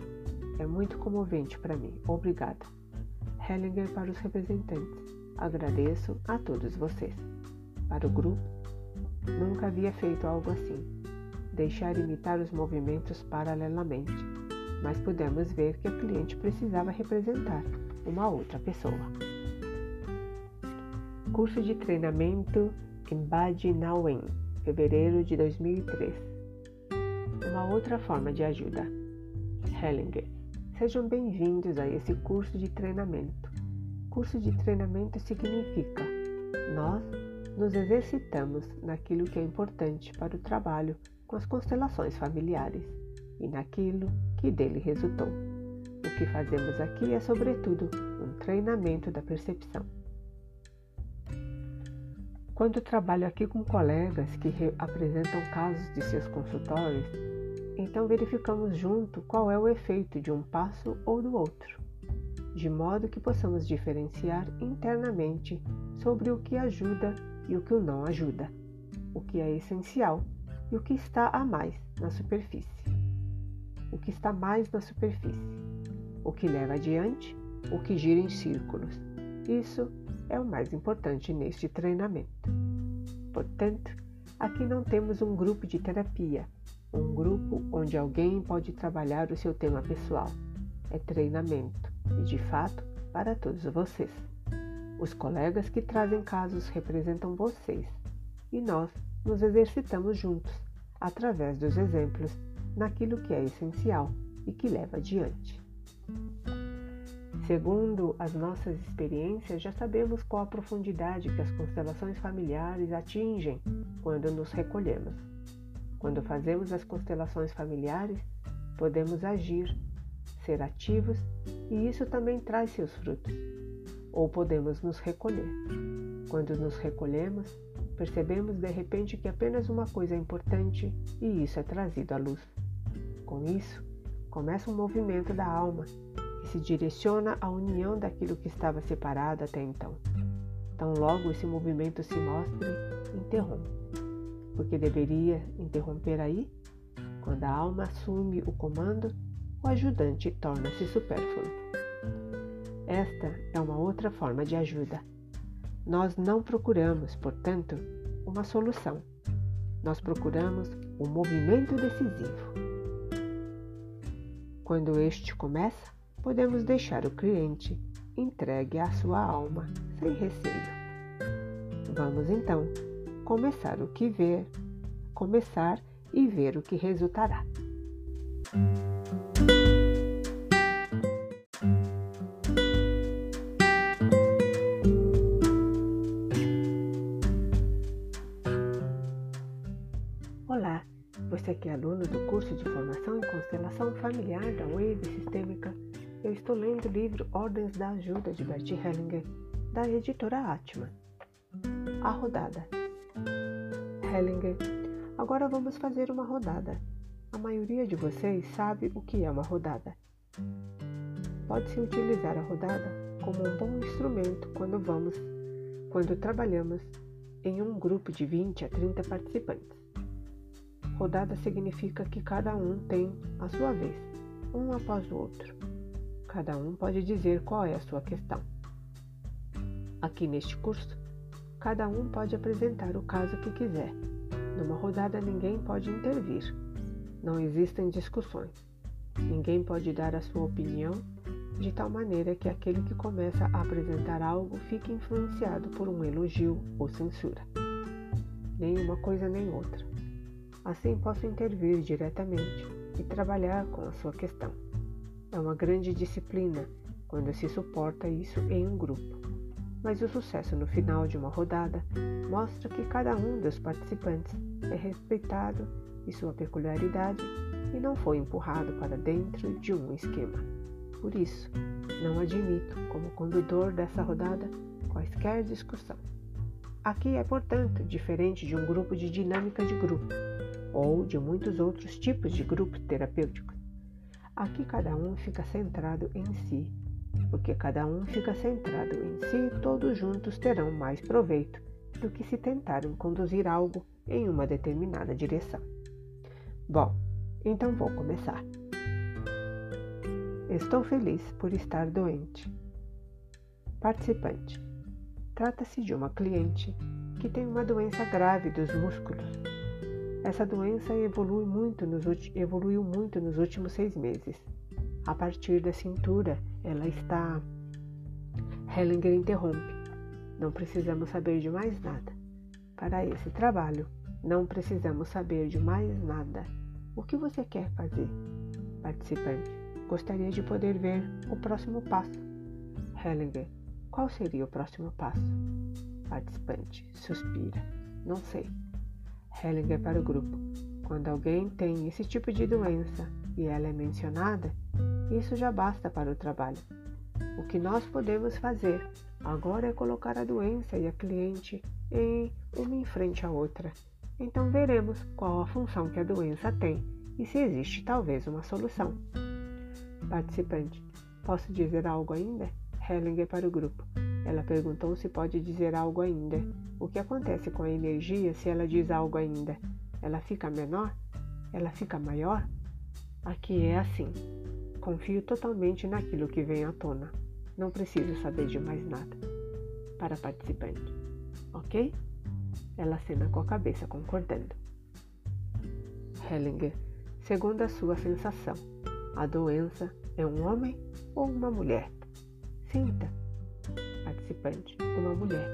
É muito comovente para mim. Obrigada. Hellinger para os representantes. Agradeço a todos vocês. Para o grupo, nunca havia feito algo assim. Deixar imitar os movimentos paralelamente, mas pudemos ver que a cliente precisava representar uma outra pessoa. Curso de treinamento Embody Now In, fevereiro de 2003. Uma outra forma de ajuda. Hellinger. Sejam bem-vindos a esse curso de treinamento. Curso de treinamento significa nós nos exercitamos naquilo que é importante para o trabalho com as constelações familiares e naquilo que dele resultou. O que fazemos aqui é, sobretudo, um treinamento da percepção. Quando trabalho aqui com colegas que apresentam casos de seus consultórios, então verificamos junto qual é o efeito de um passo ou do outro, de modo que possamos diferenciar internamente sobre o que ajuda e o que não ajuda, o que é essencial e o que está a mais na superfície. O que está mais na superfície, o que leva adiante, o que gira em círculos. Isso é o mais importante neste treinamento. Portanto, aqui não temos um grupo de terapia, um grupo onde alguém pode trabalhar o seu tema pessoal. É treinamento e, de fato, para todos vocês. Os colegas que trazem casos representam vocês e nós nos exercitamos juntos, através dos exemplos, naquilo que é essencial e que leva adiante. Segundo as nossas experiências, já sabemos qual a profundidade que as constelações familiares atingem quando nos recolhemos. Quando fazemos as constelações familiares, podemos agir, ser ativos e isso também traz seus frutos. Ou podemos nos recolher. Quando nos recolhemos, percebemos de repente que apenas uma coisa é importante e isso é trazido à luz. Com isso, começa um movimento da alma se direciona à união daquilo que estava separado até então. Tão logo esse movimento se mostre, interrompe. Porque deveria interromper aí? Quando a alma assume o comando, o ajudante torna-se supérfluo. Esta é uma outra forma de ajuda. Nós não procuramos, portanto, uma solução. Nós procuramos o um movimento decisivo. Quando este começa, podemos deixar o cliente entregue à sua alma sem receio. Vamos então começar o que ver, começar e ver o que resultará. Você que é aluno do curso de formação em constelação familiar da Wave Sistêmica eu estou lendo o livro Ordens da Ajuda de Bert Hellinger, da editora Atman. A rodada. Hellinger, agora vamos fazer uma rodada. A maioria de vocês sabe o que é uma rodada. Pode-se utilizar a rodada como um bom instrumento quando vamos, quando trabalhamos em um grupo de 20 a 30 participantes. Rodada significa que cada um tem a sua vez, um após o outro. cada um pode dizer qual é a sua questão. Aqui neste curso, cada um pode apresentar o caso que quiser. Numa rodada, ninguém pode intervir. Não existem discussões. Ninguém pode dar a sua opinião de tal maneira que aquele que começa a apresentar algo fique influenciado por um elogio ou censura. Nem uma coisa nem outra. Assim posso intervir diretamente e trabalhar com a sua questão. É uma grande disciplina quando se suporta isso em um grupo. Mas o sucesso no final de uma rodada mostra que cada um dos participantes é respeitado e sua peculiaridade e não foi empurrado para dentro de um esquema. Por isso, não admito, como condutor dessa rodada, quaisquer discussão. Aqui é, portanto, diferente de um grupo de dinâmica de grupo ou de muitos outros tipos de grupos terapêuticos. Aqui cada um fica centrado em si, porque cada um fica centrado em si, todos juntos terão mais proveito do que se tentarem conduzir algo em uma determinada direção. Bom, então vou começar. Estou feliz por estar doente. Participante: Trata-se de uma cliente que tem uma doença grave dos músculos. Essa doença evolui muito nos, evoluiu muito nos últimos seis meses. A partir da cintura, ela está. Hellinger interrompe. Não precisamos saber de mais nada. Para esse trabalho, não precisamos saber de mais nada. O que você quer fazer? Participante. Gostaria de poder ver o próximo passo. Hellinger, qual seria o próximo passo? Participante, suspira. Não sei. Hellinger para o grupo. Quando alguém tem esse tipo de doença e ela é mencionada, isso já basta para o trabalho. O que nós podemos fazer agora é colocar a doença e a cliente em uma em frente à outra. Então veremos qual a função que a doença tem e se existe talvez uma solução. Participante: Posso dizer algo ainda? Hellinger para o grupo. Ela perguntou se pode dizer algo ainda. O que acontece com a energia se ela diz algo ainda? Ela fica menor? Ela fica maior? Aqui é assim. Confio totalmente naquilo que vem à tona. Não preciso saber de mais nada. Para participante. Ok? Ela acena com a cabeça, concordando. Hellinger, segundo a sua sensação, a doença é um homem ou uma mulher? Sinta. Participante: Uma mulher.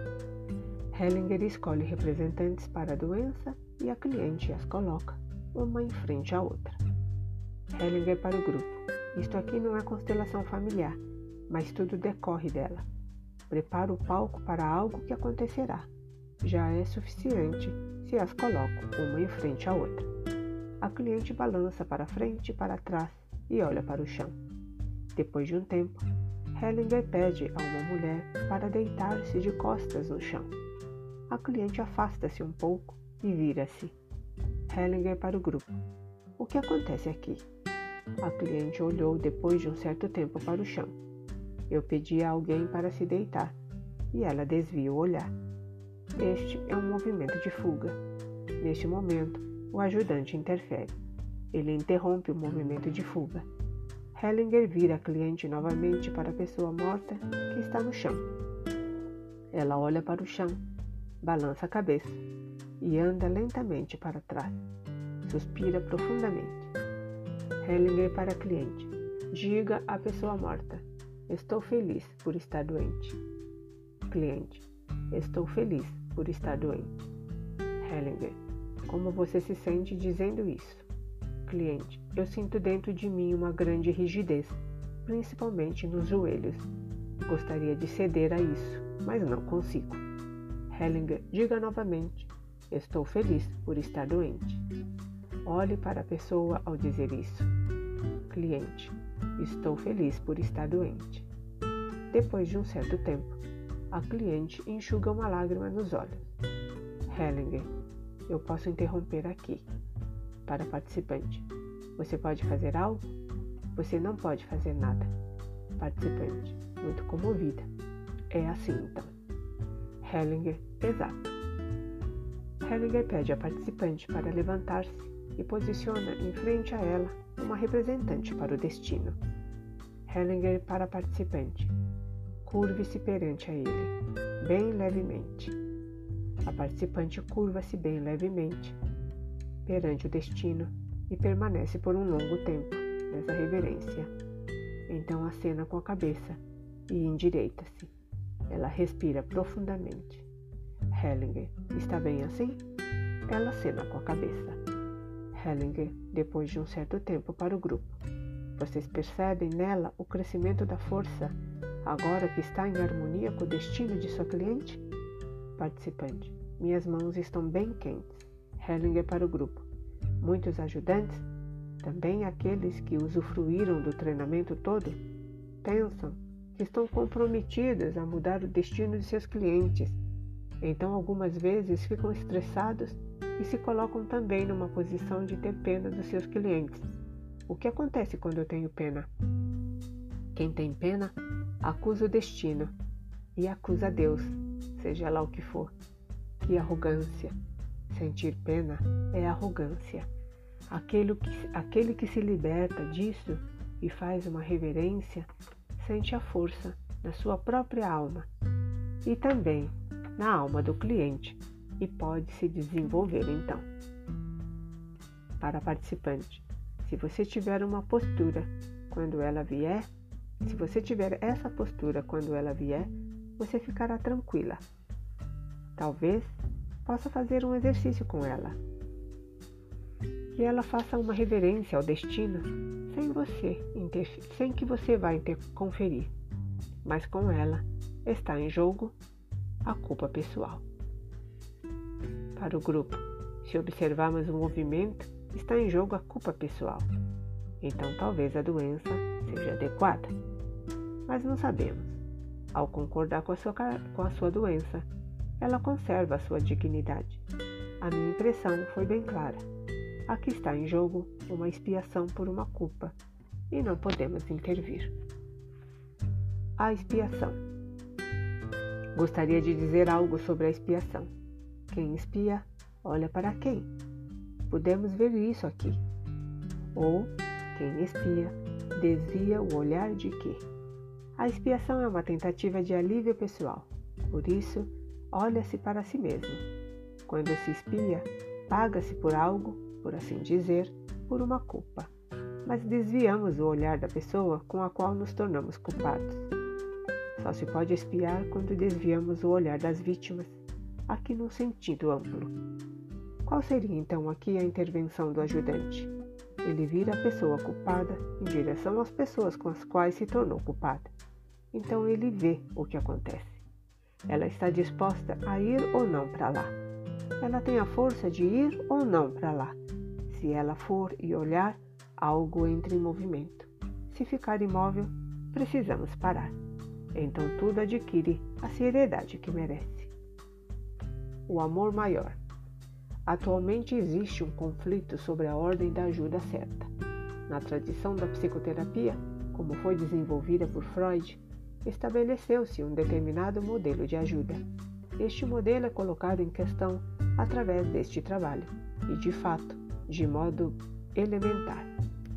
Hellinger escolhe representantes para a doença e a cliente as coloca, uma em frente à outra. Hellinger para o grupo: Isto aqui não é constelação familiar, mas tudo decorre dela. Preparo o palco para algo que acontecerá. Já é suficiente se as coloco uma em frente à outra. A cliente balança para frente e para trás e olha para o chão. Depois de um tempo, Hellinger pede a uma mulher para deitar-se de costas no chão. A cliente afasta-se um pouco e vira-se. Hellinger para o grupo. O que acontece aqui? A cliente olhou depois de um certo tempo para o chão. Eu pedi a alguém para se deitar e ela desvia o olhar. Este é um movimento de fuga. Neste momento, o ajudante interfere. Ele interrompe o movimento de fuga. Hellinger vira a cliente novamente para a pessoa morta que está no chão. Ela olha para o chão, balança a cabeça e anda lentamente para trás. Suspira profundamente. Hellinger para a cliente. Diga à pessoa morta: Estou feliz por estar doente. Cliente: Estou feliz por estar doente. Hellinger: Como você se sente dizendo isso? Cliente: Eu sinto dentro de mim uma grande rigidez, principalmente nos joelhos. Gostaria de ceder a isso, mas não consigo. Hellinger, diga novamente: Estou feliz por estar doente. Olhe para a pessoa ao dizer isso. Cliente: Estou feliz por estar doente. Depois de um certo tempo, a cliente enxuga uma lágrima nos olhos. Hellinger: Eu posso interromper aqui para participante. Você pode fazer algo? Você não pode fazer nada. Participante, muito comovida. É assim então. Hellinger, exato. Hellinger pede à participante para levantar-se e posiciona em frente a ela uma representante para o destino. Hellinger para participante. Curve-se perante a ele, bem levemente. A participante curva-se bem levemente perante o destino e permanece por um longo tempo nessa reverência. Então acena com a cabeça e endireita-se. Ela respira profundamente. Hellinger, está bem assim? Ela acena com a cabeça. Hellinger, depois de um certo tempo para o grupo. Vocês percebem nela o crescimento da força agora que está em harmonia com o destino de sua cliente? Participante. Minhas mãos estão bem quentes. Hellinger para o grupo. Muitos ajudantes, também aqueles que usufruíram do treinamento todo, pensam que estão comprometidos a mudar o destino de seus clientes. Então, algumas vezes ficam estressados e se colocam também numa posição de ter pena dos seus clientes. O que acontece quando eu tenho pena? Quem tem pena acusa o destino e acusa Deus, seja lá o que for. Que arrogância! Sentir pena é arrogância. Aquele que, aquele que se liberta disso e faz uma reverência sente a força na sua própria alma e também na alma do cliente e pode se desenvolver então. Para participante, se você tiver uma postura quando ela vier, se você tiver essa postura quando ela vier, você ficará tranquila. Talvez possa fazer um exercício com ela. Que ela faça uma reverência ao destino sem você, sem que você vá conferir. Mas com ela está em jogo a culpa pessoal. Para o grupo, se observarmos o movimento, está em jogo a culpa pessoal. Então talvez a doença seja adequada. Mas não sabemos. Ao concordar com a sua, com a sua doença, ela conserva sua dignidade. A minha impressão foi bem clara. Aqui está em jogo uma expiação por uma culpa e não podemos intervir. A expiação. Gostaria de dizer algo sobre a expiação. Quem espia, olha para quem? Podemos ver isso aqui. Ou quem espia, desvia o olhar de quê? A expiação é uma tentativa de alívio pessoal. Por isso, olha-se para si mesmo. Quando se espia, paga-se por algo, por assim dizer, por uma culpa. Mas desviamos o olhar da pessoa com a qual nos tornamos culpados. Só se pode espiar quando desviamos o olhar das vítimas, aqui num sentido amplo. Qual seria então aqui a intervenção do ajudante? Ele vira a pessoa culpada em direção às pessoas com as quais se tornou culpada. Então ele vê o que acontece. Ela está disposta a ir ou não para lá. Ela tem a força de ir ou não para lá. Se ela for e olhar, algo entra em movimento. Se ficar imóvel, precisamos parar. Então tudo adquire a seriedade que merece. O amor maior. Atualmente existe um conflito sobre a ordem da ajuda certa. Na tradição da psicoterapia, como foi desenvolvida por Freud, estabeleceu-se um determinado modelo de ajuda. Este modelo é colocado em questão através deste trabalho e, de fato, de modo elementar.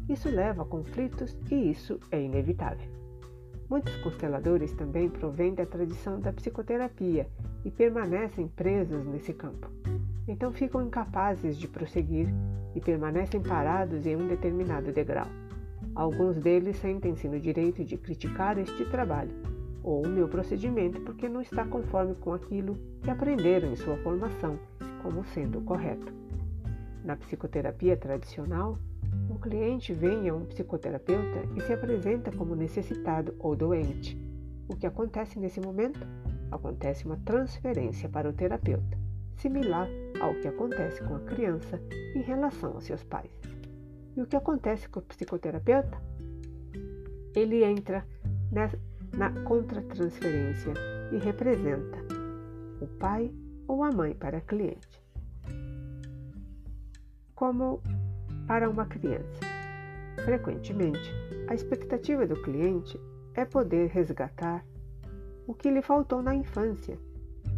Isso leva a conflitos e isso é inevitável. Muitos consteladores também provêm da tradição da psicoterapia e permanecem presos nesse campo. Então ficam incapazes de prosseguir e permanecem parados em um determinado degrau. Alguns deles sentem-se no direito de criticar este trabalho ou o meu procedimento porque não está conforme com aquilo que aprenderam em sua formação como sendo correto. Na psicoterapia tradicional, um cliente vem a um psicoterapeuta e se apresenta como necessitado ou doente. O que acontece nesse momento? Acontece uma transferência para o terapeuta, similar ao que acontece com a criança em relação aos seus pais. E o que acontece com o psicoterapeuta? Ele entra na, na contratransferência e representa o pai ou a mãe para a cliente. Como para uma criança. Frequentemente, a expectativa do cliente é poder resgatar o que lhe faltou na infância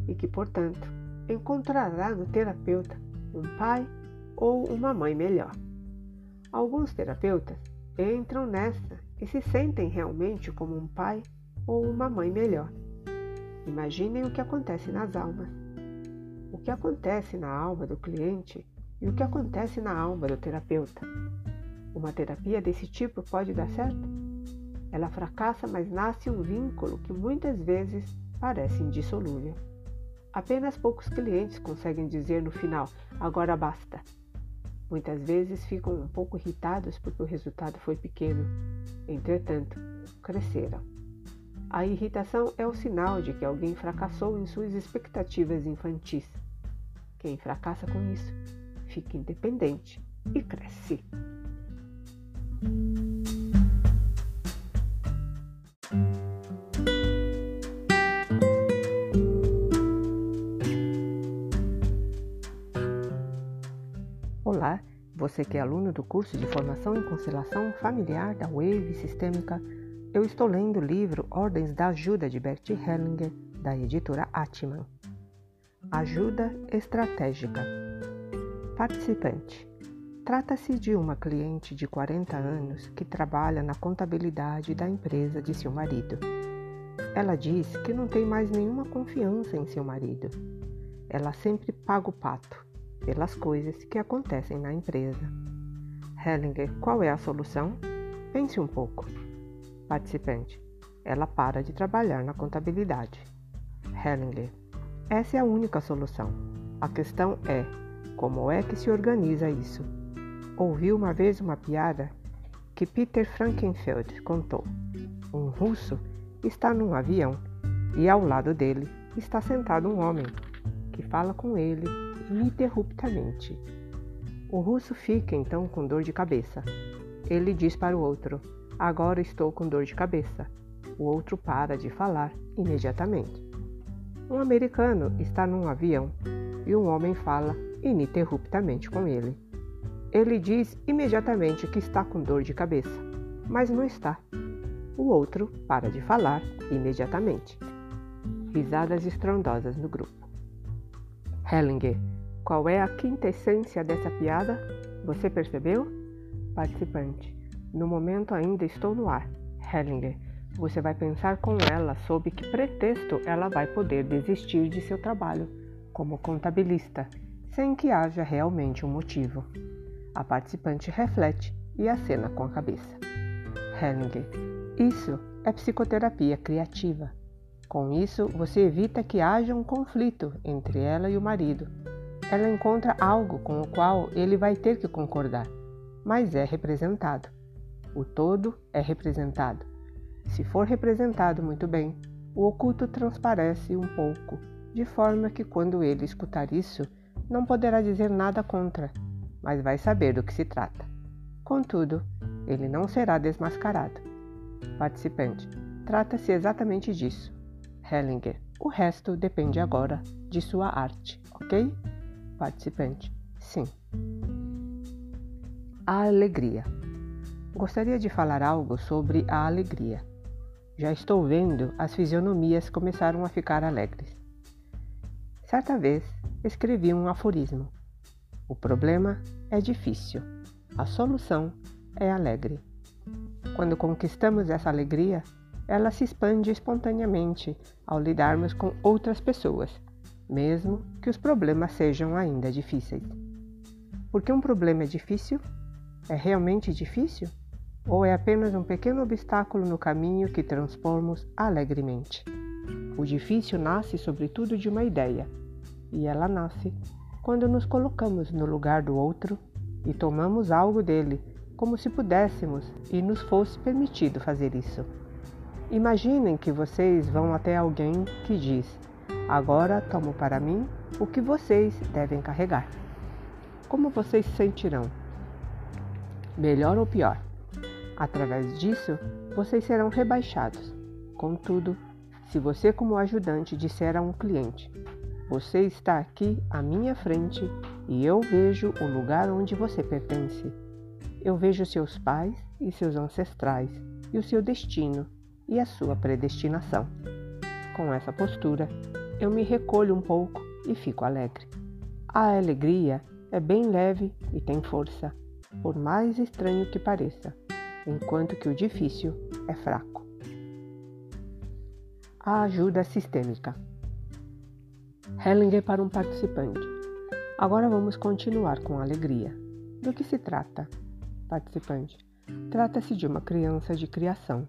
e que, portanto, encontrará no terapeuta um pai ou uma mãe melhor. Alguns terapeutas entram nessa e se sentem realmente como um pai ou uma mãe melhor. Imaginem o que acontece nas almas. O que acontece na alma do cliente e o que acontece na alma do terapeuta. Uma terapia desse tipo pode dar certo? Ela fracassa, mas nasce um vínculo que muitas vezes parece indissolúvel. Apenas poucos clientes conseguem dizer no final: agora basta. Muitas vezes ficam um pouco irritados porque o resultado foi pequeno. Entretanto, cresceram. A irritação é o sinal de que alguém fracassou em suas expectativas infantis. Quem fracassa com isso fica independente e cresce. Olá, você que é aluno do curso de Formação em Constelação Familiar da Wave Sistêmica, eu estou lendo o livro Ordens da Ajuda de Bert Hellinger, da editora Atman. Ajuda Estratégica. Participante. Trata-se de uma cliente de 40 anos que trabalha na contabilidade da empresa de seu marido. Ela diz que não tem mais nenhuma confiança em seu marido. Ela sempre paga o pato pelas coisas que acontecem na empresa. Hellinger, qual é a solução? Pense um pouco. Participante, ela para de trabalhar na contabilidade. Hellinger, essa é a única solução. A questão é como é que se organiza isso? Ouvi uma vez uma piada que Peter Frankenfeld contou. Um russo está num avião e ao lado dele está sentado um homem que fala com ele ininterruptamente. O russo fica então com dor de cabeça. Ele diz para o outro: Agora estou com dor de cabeça. O outro para de falar imediatamente. Um americano está num avião e um homem fala ininterruptamente com ele. Ele diz imediatamente que está com dor de cabeça, mas não está. O outro para de falar imediatamente. Risadas estrondosas no grupo. Hellinger qual é a quintessência dessa piada? Você percebeu? Participante. No momento ainda estou no ar. Hellinger. Você vai pensar com ela sob que pretexto ela vai poder desistir de seu trabalho como contabilista, sem que haja realmente um motivo. A participante reflete e acena com a cabeça. Hellinger. Isso é psicoterapia criativa. Com isso, você evita que haja um conflito entre ela e o marido ela encontra algo com o qual ele vai ter que concordar, mas é representado. O todo é representado. Se for representado muito bem, o oculto transparece um pouco, de forma que quando ele escutar isso, não poderá dizer nada contra, mas vai saber do que se trata. Contudo, ele não será desmascarado. Participante, trata-se exatamente disso. Hellinger, o resto depende agora de sua arte, ok? Participante. Sim. A alegria. Gostaria de falar algo sobre a alegria. Já estou vendo as fisionomias começaram a ficar alegres. Certa vez escrevi um aforismo. O problema é difícil, a solução é alegre. Quando conquistamos essa alegria, ela se expande espontaneamente ao lidarmos com outras pessoas mesmo que os problemas sejam ainda difíceis. Porque um problema é difícil? É realmente difícil? Ou é apenas um pequeno obstáculo no caminho que transpomos alegremente? O difícil nasce sobretudo de uma ideia, e ela nasce quando nos colocamos no lugar do outro e tomamos algo dele, como se pudéssemos e nos fosse permitido fazer isso. Imaginem que vocês vão até alguém que diz: Agora tomo para mim o que vocês devem carregar. Como vocês se sentirão? Melhor ou pior? Através disso, vocês serão rebaixados. Contudo, se você, como ajudante, disser a um cliente: Você está aqui à minha frente e eu vejo o lugar onde você pertence. Eu vejo seus pais e seus ancestrais, e o seu destino e a sua predestinação. Com essa postura, eu me recolho um pouco e fico alegre. A alegria é bem leve e tem força, por mais estranho que pareça. enquanto que o difícil é fraco. A ajuda sistêmica. Hellinger para um participante. Agora vamos continuar com alegria. Do que se trata? Participante. Trata-se de uma criança de criação,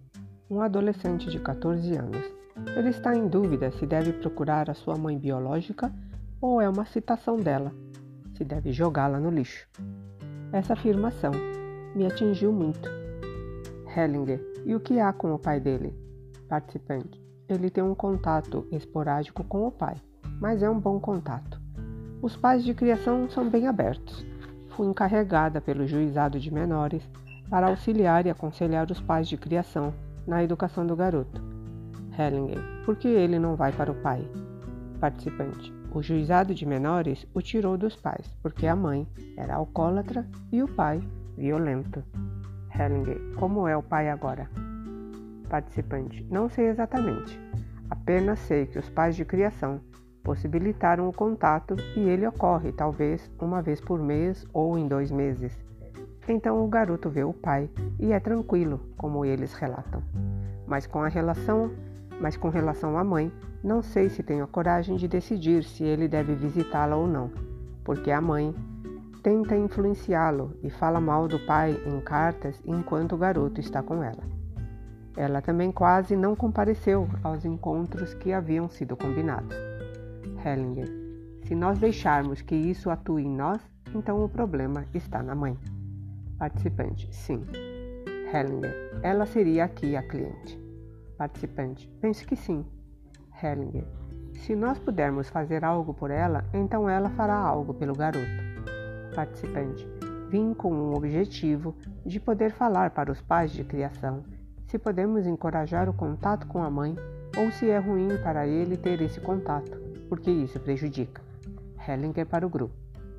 um adolescente de 14 anos. Ele está em dúvida se deve procurar a sua mãe biológica ou é uma citação dela, se deve jogá-la no lixo. Essa afirmação me atingiu muito. Hellinger, e o que há com o pai dele? Participante, ele tem um contato esporádico com o pai, mas é um bom contato. Os pais de criação são bem abertos. Fui encarregada pelo juizado de menores para auxiliar e aconselhar os pais de criação na educação do garoto. Hellinger, por que ele não vai para o pai? Participante, o juizado de menores o tirou dos pais, porque a mãe era alcoólatra e o pai violento. Hellinger, como é o pai agora? Participante, não sei exatamente. Apenas sei que os pais de criação possibilitaram o contato e ele ocorre talvez uma vez por mês ou em dois meses. Então o garoto vê o pai e é tranquilo, como eles relatam. Mas com a relação, mas com relação à mãe, não sei se tenho a coragem de decidir se ele deve visitá-la ou não, porque a mãe tenta influenciá-lo e fala mal do pai em cartas enquanto o garoto está com ela. Ela também quase não compareceu aos encontros que haviam sido combinados. Hellinger, se nós deixarmos que isso atue em nós, então o problema está na mãe. Participante, sim. Hellinger, ela seria aqui a cliente. Participante, penso que sim. Hellinger, se nós pudermos fazer algo por ela, então ela fará algo pelo garoto. Participante, vim com um objetivo de poder falar para os pais de criação se podemos encorajar o contato com a mãe ou se é ruim para ele ter esse contato, porque isso prejudica. Hellinger para o grupo.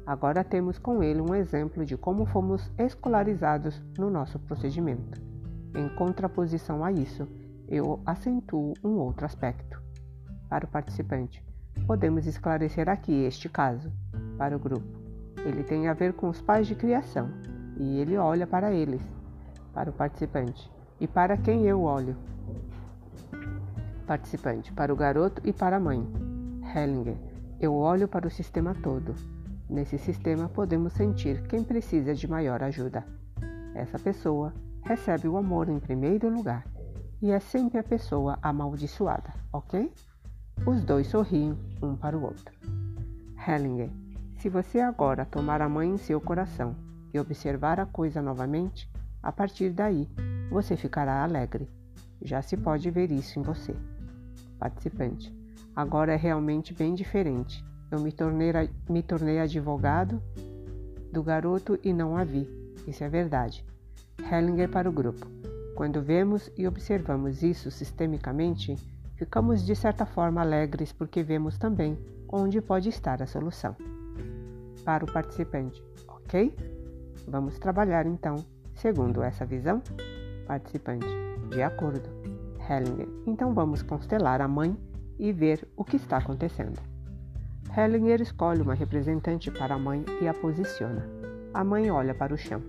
Agora temos com ele um exemplo de como fomos escolarizados no nosso procedimento. Em contraposição a isso, eu acentuo um outro aspecto. Para o participante, podemos esclarecer aqui este caso. Para o grupo, ele tem a ver com os pais de criação e ele olha para eles. Para o participante, e para quem eu olho? Participante, para o garoto e para a mãe. Hellinger, eu olho para o sistema todo. Nesse sistema, podemos sentir quem precisa de maior ajuda. Essa pessoa recebe o amor em primeiro lugar e é sempre a pessoa amaldiçoada, ok? Os dois sorriem um para o outro. Hellinger, se você agora tomar a mãe em seu coração e observar a coisa novamente, a partir daí você ficará alegre. Já se pode ver isso em você. Participante, agora é realmente bem diferente. Eu me tornei, me tornei advogado do garoto e não a vi. Isso é verdade. Hellinger para o grupo. Quando vemos e observamos isso sistemicamente, ficamos de certa forma alegres porque vemos também onde pode estar a solução. Para o participante, ok? Vamos trabalhar então segundo essa visão? Participante, de acordo. Hellinger, então vamos constelar a mãe e ver o que está acontecendo. Hellinger escolhe uma representante para a mãe e a posiciona. A mãe olha para o chão.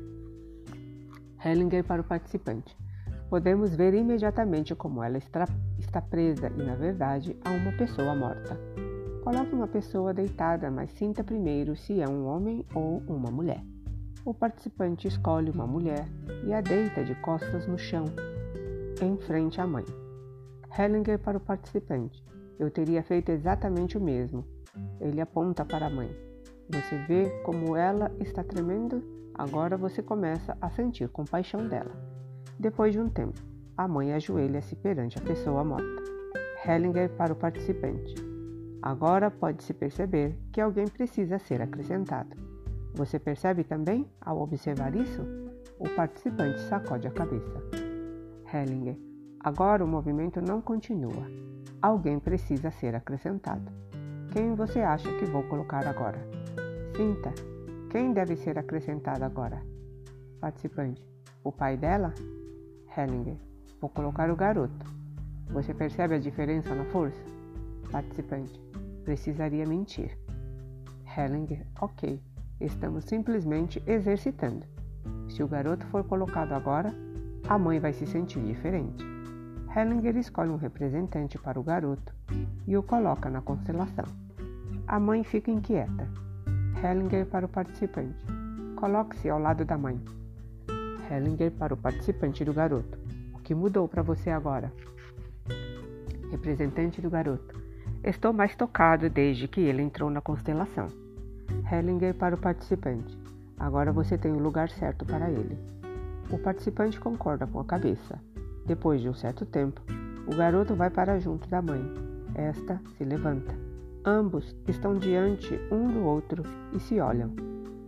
Hellinger para o participante. Podemos ver imediatamente como ela está presa e, na verdade, há uma pessoa morta. Coloque uma pessoa deitada, mas sinta primeiro se é um homem ou uma mulher. O participante escolhe uma mulher e a deita de costas no chão, em frente à mãe. Hellinger para o participante. Eu teria feito exatamente o mesmo, ele aponta para a mãe. Você vê como ela está tremendo? Agora você começa a sentir compaixão dela. Depois de um tempo, a mãe ajoelha-se perante a pessoa morta. Hellinger para o participante. Agora pode-se perceber que alguém precisa ser acrescentado. Você percebe também, ao observar isso? O participante sacode a cabeça. Hellinger. Agora o movimento não continua. Alguém precisa ser acrescentado. Quem você acha que vou colocar agora? Sinta. Quem deve ser acrescentado agora? Participante. O pai dela? Hellinger. Vou colocar o garoto. Você percebe a diferença na força? Participante. Precisaria mentir. Hellinger. Ok. Estamos simplesmente exercitando. Se o garoto for colocado agora, a mãe vai se sentir diferente. Hellinger escolhe um representante para o garoto e o coloca na constelação. A mãe fica inquieta. Hellinger para o participante. Coloque-se ao lado da mãe. Hellinger para o participante do garoto. O que mudou para você agora? Representante do garoto. Estou mais tocado desde que ele entrou na constelação. Hellinger para o participante. Agora você tem o lugar certo para ele. O participante concorda com a cabeça. Depois de um certo tempo, o garoto vai para junto da mãe. Esta se levanta. Ambos estão diante um do outro e se olham.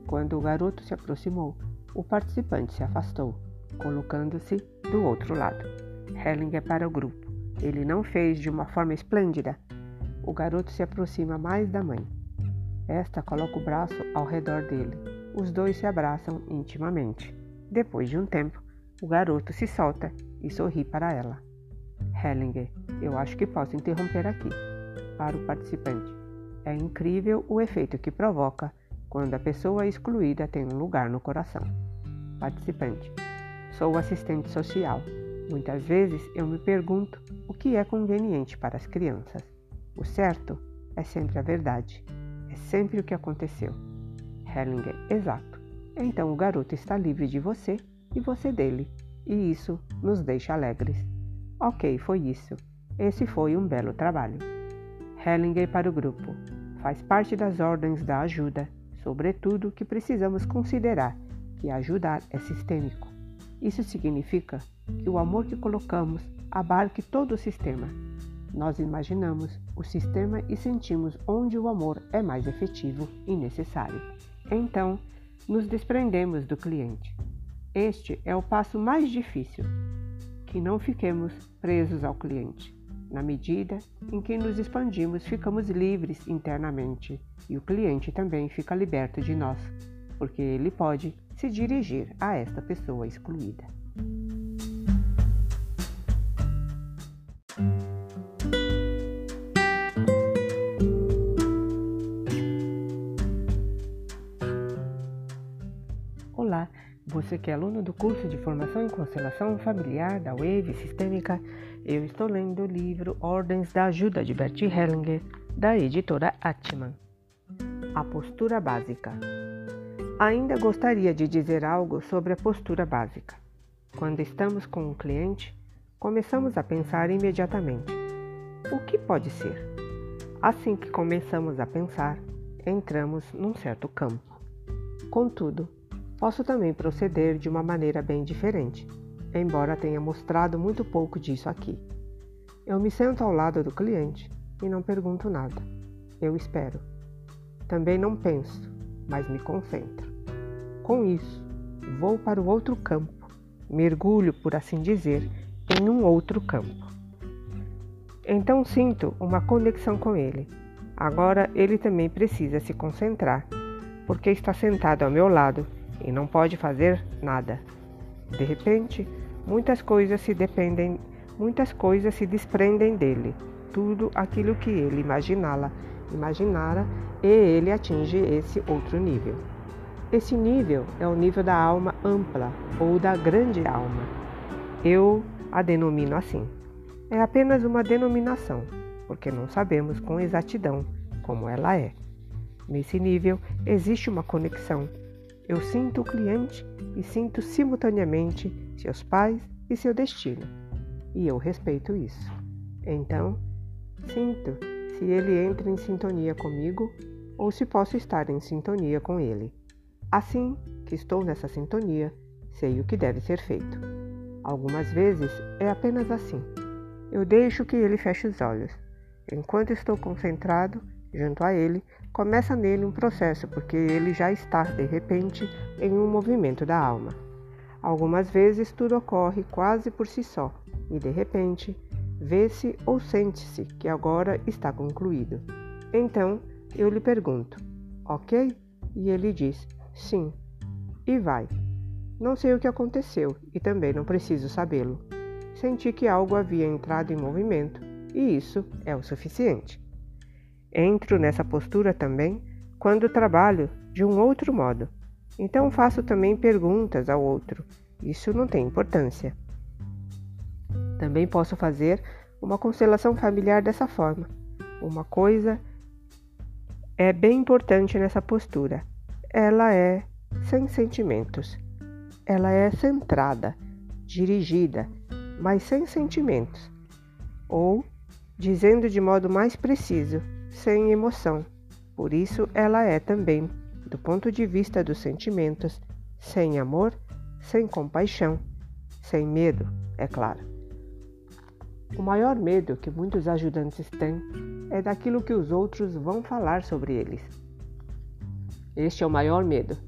Quando o garoto se aproximou, o participante se afastou, colocando-se do outro lado. Hellinger para o grupo. Ele não fez de uma forma esplêndida. O garoto se aproxima mais da mãe. Esta coloca o braço ao redor dele. Os dois se abraçam intimamente. Depois de um tempo, o garoto se solta e sorri para ela. Hellinger, eu acho que posso interromper aqui. Para o participante, é incrível o efeito que provoca quando a pessoa excluída tem um lugar no coração. Participante, sou assistente social. Muitas vezes eu me pergunto o que é conveniente para as crianças. O certo é sempre a verdade. É sempre o que aconteceu. Hellinger, exato. Então o garoto está livre de você e você dele e isso nos deixa alegres. Ok, foi isso. Esse foi um belo trabalho. Hellinger para o grupo. Faz parte das ordens da ajuda, sobretudo que precisamos considerar que ajudar é sistêmico. Isso significa que o amor que colocamos abarque todo o sistema. Nós imaginamos o sistema e sentimos onde o amor é mais efetivo e necessário. Então, nos desprendemos do cliente. Este é o passo mais difícil, que não fiquemos presos ao cliente. Na medida em que nos expandimos, ficamos livres internamente e o cliente também fica liberto de nós, porque ele pode se dirigir a esta pessoa excluída. Olá, você que é aluno do curso de Formação em Constelação Familiar da Wave Sistêmica, eu estou lendo o livro Ordens da Ajuda de Bert Hellinger, da editora Atman. A postura básica. Ainda gostaria de dizer algo sobre a postura básica. Quando estamos com um cliente, começamos a pensar imediatamente: o que pode ser? Assim que começamos a pensar, entramos num certo campo. Contudo, Posso também proceder de uma maneira bem diferente, embora tenha mostrado muito pouco disso aqui. Eu me sento ao lado do cliente e não pergunto nada. Eu espero. Também não penso, mas me concentro. Com isso, vou para o outro campo, mergulho, por assim dizer, em um outro campo. Então sinto uma conexão com ele. Agora ele também precisa se concentrar, porque está sentado ao meu lado e não pode fazer nada. De repente, muitas coisas se dependem, muitas coisas se desprendem dele. Tudo aquilo que ele imaginava, imaginara e ele atinge esse outro nível. Esse nível é o nível da alma ampla ou da grande alma. Eu a denomino assim. É apenas uma denominação, porque não sabemos com exatidão como ela é. Nesse nível existe uma conexão eu sinto o cliente e sinto simultaneamente seus pais e seu destino, e eu respeito isso. Então, sinto se ele entra em sintonia comigo ou se posso estar em sintonia com ele. Assim que estou nessa sintonia, sei o que deve ser feito. Algumas vezes é apenas assim. Eu deixo que ele feche os olhos. Enquanto estou concentrado junto a ele, começa nele um processo, porque ele já está, de repente, em um movimento da alma. Algumas vezes tudo ocorre quase por si só, e de repente vê-se ou sente-se que agora está concluído. Então eu lhe pergunto: Ok? E ele diz: Sim. E vai. Não sei o que aconteceu e também não preciso sabê-lo. Senti que algo havia entrado em movimento e isso é o suficiente. Entro nessa postura também quando trabalho de um outro modo. Então faço também perguntas ao outro. Isso não tem importância. Também posso fazer uma constelação familiar dessa forma. Uma coisa é bem importante nessa postura. Ela é sem sentimentos. Ela é centrada, dirigida, mas sem sentimentos. Ou, dizendo de modo mais preciso, sem emoção. Por isso, ela é também, do ponto de vista dos sentimentos, sem amor, sem compaixão, sem medo, é claro. O maior medo que muitos ajudantes têm é daquilo que os outros vão falar sobre eles. Este é o maior medo.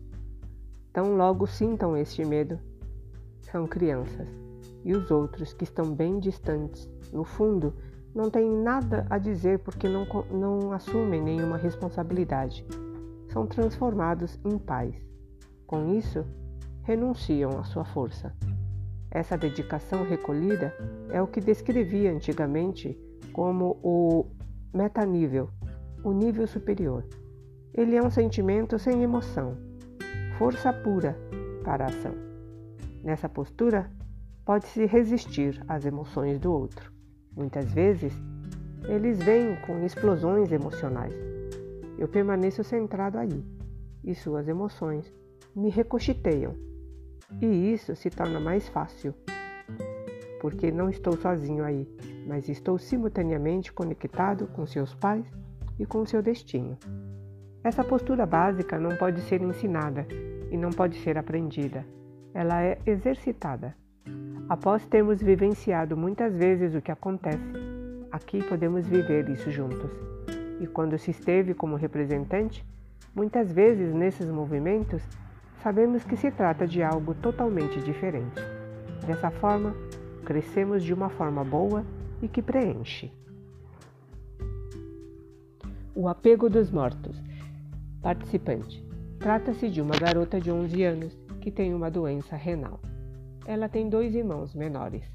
Tão logo sintam este medo, são crianças. E os outros que estão bem distantes, no fundo, não têm nada a dizer porque não, não assumem nenhuma responsabilidade. São transformados em pais. Com isso, renunciam à sua força. Essa dedicação recolhida é o que descrevia antigamente como o metanível, o nível superior. Ele é um sentimento sem emoção, força pura para a ação. Nessa postura, pode-se resistir às emoções do outro. Muitas vezes, eles vêm com explosões emocionais. Eu permaneço centrado aí e suas emoções me recochiteiam. E isso se torna mais fácil, porque não estou sozinho aí, mas estou simultaneamente conectado com seus pais e com seu destino. Essa postura básica não pode ser ensinada e não pode ser aprendida. Ela é exercitada. Após termos vivenciado muitas vezes o que acontece, aqui podemos viver isso juntos. E quando se esteve como representante, muitas vezes nesses movimentos, sabemos que se trata de algo totalmente diferente. Dessa forma, crescemos de uma forma boa e que preenche. O apego dos mortos. Participante: Trata-se de uma garota de 11 anos que tem uma doença renal. Ela tem dois irmãos menores.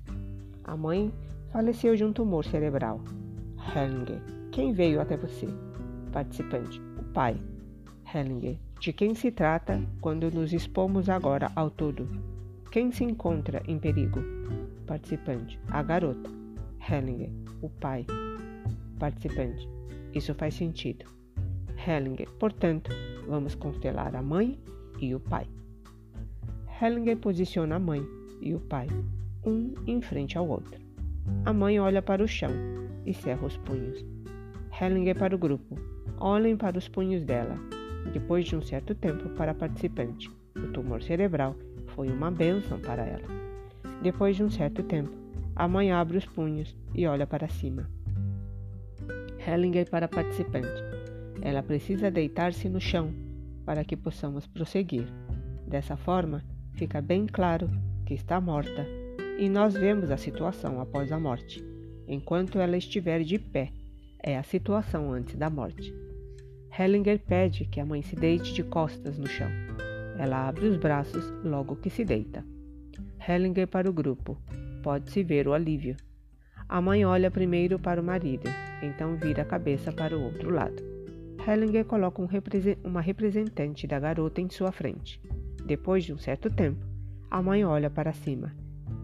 A mãe faleceu de um tumor cerebral. Hellinger. Quem veio até você? Participante. O pai. Hellinger. De quem se trata quando nos expomos agora ao todo? Quem se encontra em perigo? Participante. A garota. Hellinger. O pai. Participante. Isso faz sentido. Hellinger. Portanto, vamos constelar a mãe e o pai. Hellinger posiciona a mãe e o pai, um em frente ao outro. A mãe olha para o chão e cerra os punhos. Hellinger para o grupo. Olhem para os punhos dela. Depois de um certo tempo para a participante, o tumor cerebral foi uma bênção para ela. Depois de um certo tempo, a mãe abre os punhos e olha para cima. Hellinger para a participante. Ela precisa deitar-se no chão para que possamos prosseguir. Dessa forma, fica bem claro que está morta, e nós vemos a situação após a morte, enquanto ela estiver de pé. É a situação antes da morte. Hellinger pede que a mãe se deite de costas no chão. Ela abre os braços logo que se deita. Hellinger para o grupo. Pode-se ver o alívio. A mãe olha primeiro para o marido, então vira a cabeça para o outro lado. Hellinger coloca um represen uma representante da garota em sua frente. Depois de um certo tempo, a mãe olha para cima,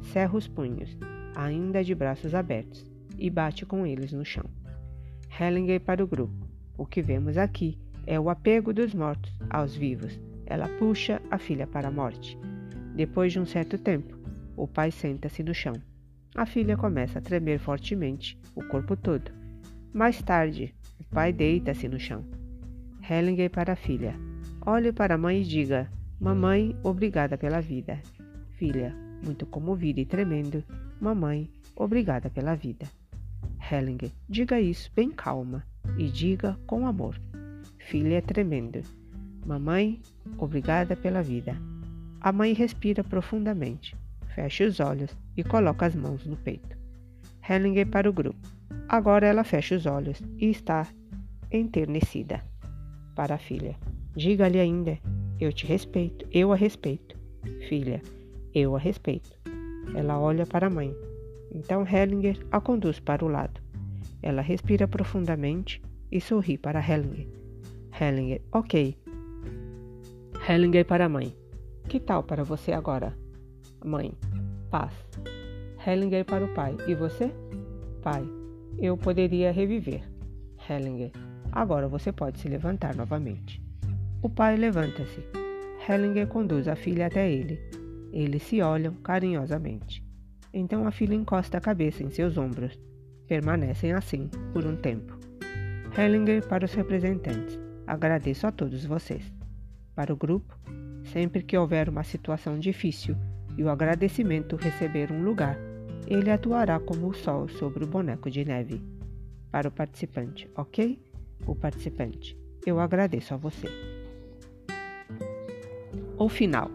cerra os punhos, ainda de braços abertos, e bate com eles no chão. Hellinger para o grupo. O que vemos aqui é o apego dos mortos aos vivos. Ela puxa a filha para a morte. Depois de um certo tempo, o pai senta-se no chão. A filha começa a tremer fortemente, o corpo todo. Mais tarde, o pai deita-se no chão. Hellinger para a filha. Olhe para a mãe e diga: Mamãe, obrigada pela vida filha, muito comovida e tremendo, mamãe, obrigada pela vida. Hellinger, diga isso bem calma e diga com amor. Filha é tremendo. Mamãe, obrigada pela vida. A mãe respira profundamente, fecha os olhos e coloca as mãos no peito. Hellinger para o grupo. Agora ela fecha os olhos e está enternecida. Para a filha. Diga-lhe ainda, eu te respeito, eu a respeito. Filha, eu a respeito. Ela olha para a mãe. Então Hellinger a conduz para o lado. Ela respira profundamente e sorri para Hellinger. Hellinger, ok. Hellinger para a mãe. Que tal para você agora? Mãe, paz. Hellinger para o pai. E você? Pai. Eu poderia reviver. Hellinger. Agora você pode se levantar novamente. O pai levanta-se. Hellinger conduz a filha até ele. Eles se olham carinhosamente. Então a filha encosta a cabeça em seus ombros. Permanecem assim por um tempo. Hellinger para os representantes. Agradeço a todos vocês. Para o grupo, sempre que houver uma situação difícil e o agradecimento receber um lugar, ele atuará como o sol sobre o boneco de neve. Para o participante, ok? O participante, eu agradeço a você. O final.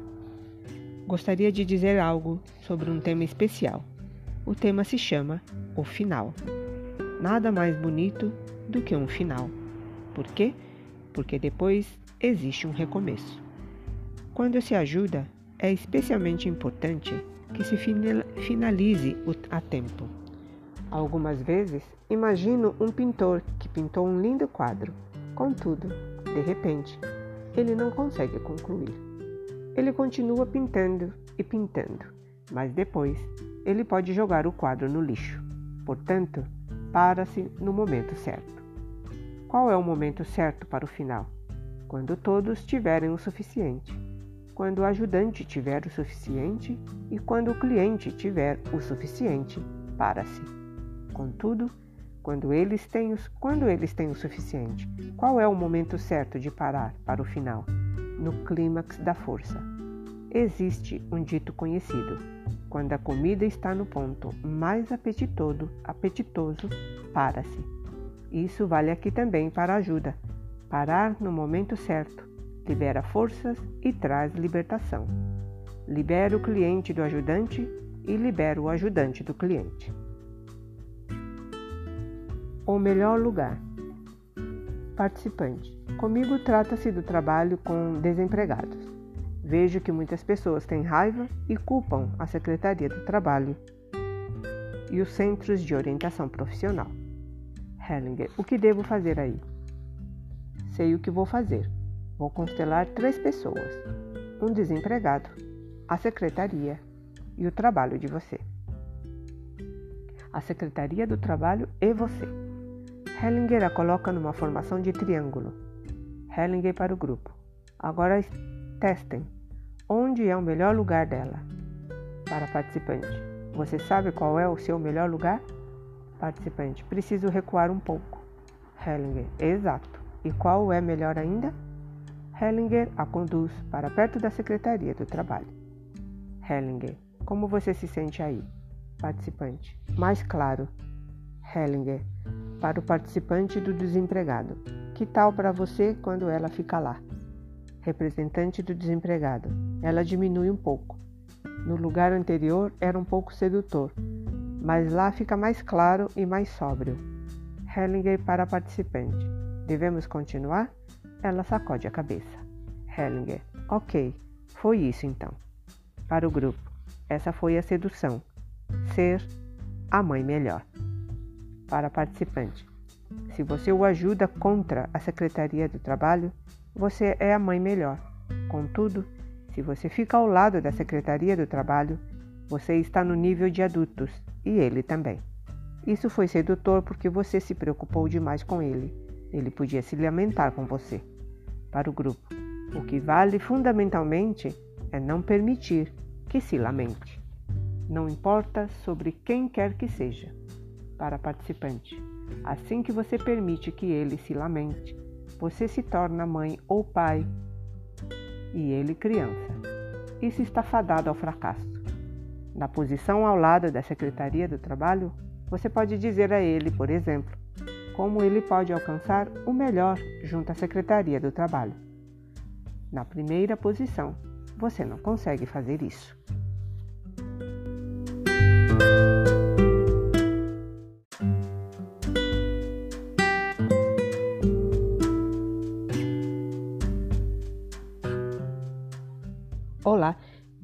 Gostaria de dizer algo sobre um tema especial. O tema se chama O Final. Nada mais bonito do que um final. Por quê? Porque depois existe um recomeço. Quando se ajuda, é especialmente importante que se finalize a tempo. Algumas vezes, imagino um pintor que pintou um lindo quadro. Contudo, de repente, ele não consegue concluir. Ele continua pintando e pintando, mas depois ele pode jogar o quadro no lixo. Portanto, para-se no momento certo. Qual é o momento certo para o final? Quando todos tiverem o suficiente. Quando o ajudante tiver o suficiente e quando o cliente tiver o suficiente para si. Contudo, quando eles têm, os, quando eles têm o suficiente, qual é o momento certo de parar para o final? No clímax da força. Existe um dito conhecido: quando a comida está no ponto mais apetitoso, apetitoso para-se. Isso vale aqui também para ajuda. Parar no momento certo libera forças e traz libertação. Libera o cliente do ajudante e libera o ajudante do cliente. O melhor lugar. Participante. Comigo trata-se do trabalho com desempregados. Vejo que muitas pessoas têm raiva e culpam a Secretaria do Trabalho e os centros de orientação profissional. Hellinger, o que devo fazer aí? Sei o que vou fazer. Vou constelar três pessoas: um desempregado, a secretaria e o trabalho de você. A secretaria do trabalho e você. Hellinger a coloca numa formação de triângulo. Hellinger para o grupo. Agora testem. Onde é o melhor lugar dela? Para participante. Você sabe qual é o seu melhor lugar? Participante: Preciso recuar um pouco. Hellinger: Exato. E qual é melhor ainda? Hellinger a conduz para perto da Secretaria do Trabalho. Hellinger: Como você se sente aí? Participante: Mais claro. Hellinger: Para o participante do desempregado. Que tal para você quando ela fica lá? Representante do desempregado: Ela diminui um pouco. No lugar anterior era um pouco sedutor, mas lá fica mais claro e mais sóbrio. Hellinger para a participante. Devemos continuar? Ela sacode a cabeça. Hellinger. Ok, foi isso então. Para o grupo. Essa foi a sedução. Ser a mãe melhor. Para a participante. Se você o ajuda contra a Secretaria do Trabalho, você é a mãe melhor. Contudo, se você fica ao lado da Secretaria do Trabalho, você está no nível de adultos e ele também. Isso foi sedutor porque você se preocupou demais com ele. Ele podia se lamentar com você. Para o grupo, o que vale fundamentalmente é não permitir que se lamente. Não importa sobre quem quer que seja. Para participante, assim que você permite que ele se lamente, você se torna mãe ou pai e ele criança. Isso está fadado ao fracasso. Na posição ao lado da Secretaria do Trabalho, você pode dizer a ele, por exemplo, como ele pode alcançar o melhor junto à Secretaria do Trabalho. Na primeira posição, você não consegue fazer isso.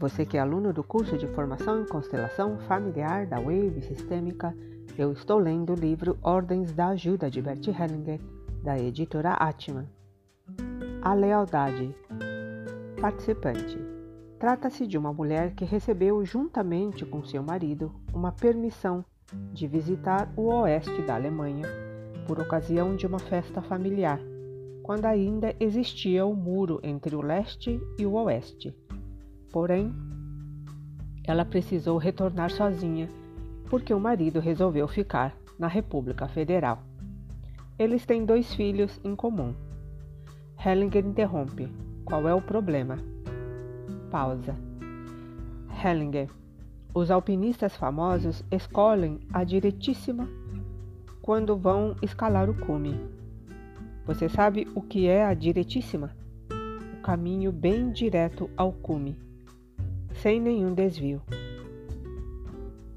Você que é aluno do curso de formação em constelação familiar da Wave Sistêmica, eu estou lendo o livro Ordens da Ajuda de Bert Hellinger, da editora Atman. A lealdade. Participante. Trata-se de uma mulher que recebeu, juntamente com seu marido, uma permissão de visitar o oeste da Alemanha por ocasião de uma festa familiar, quando ainda existia o muro entre o leste e o oeste. Porém, ela precisou retornar sozinha porque o marido resolveu ficar na República Federal. Eles têm dois filhos em comum. Hellinger interrompe: Qual é o problema? Pausa. Hellinger. Os alpinistas famosos escolhem a diretíssima quando vão escalar o cume. Você sabe o que é a diretíssima? O caminho bem direto ao cume, sem nenhum desvio.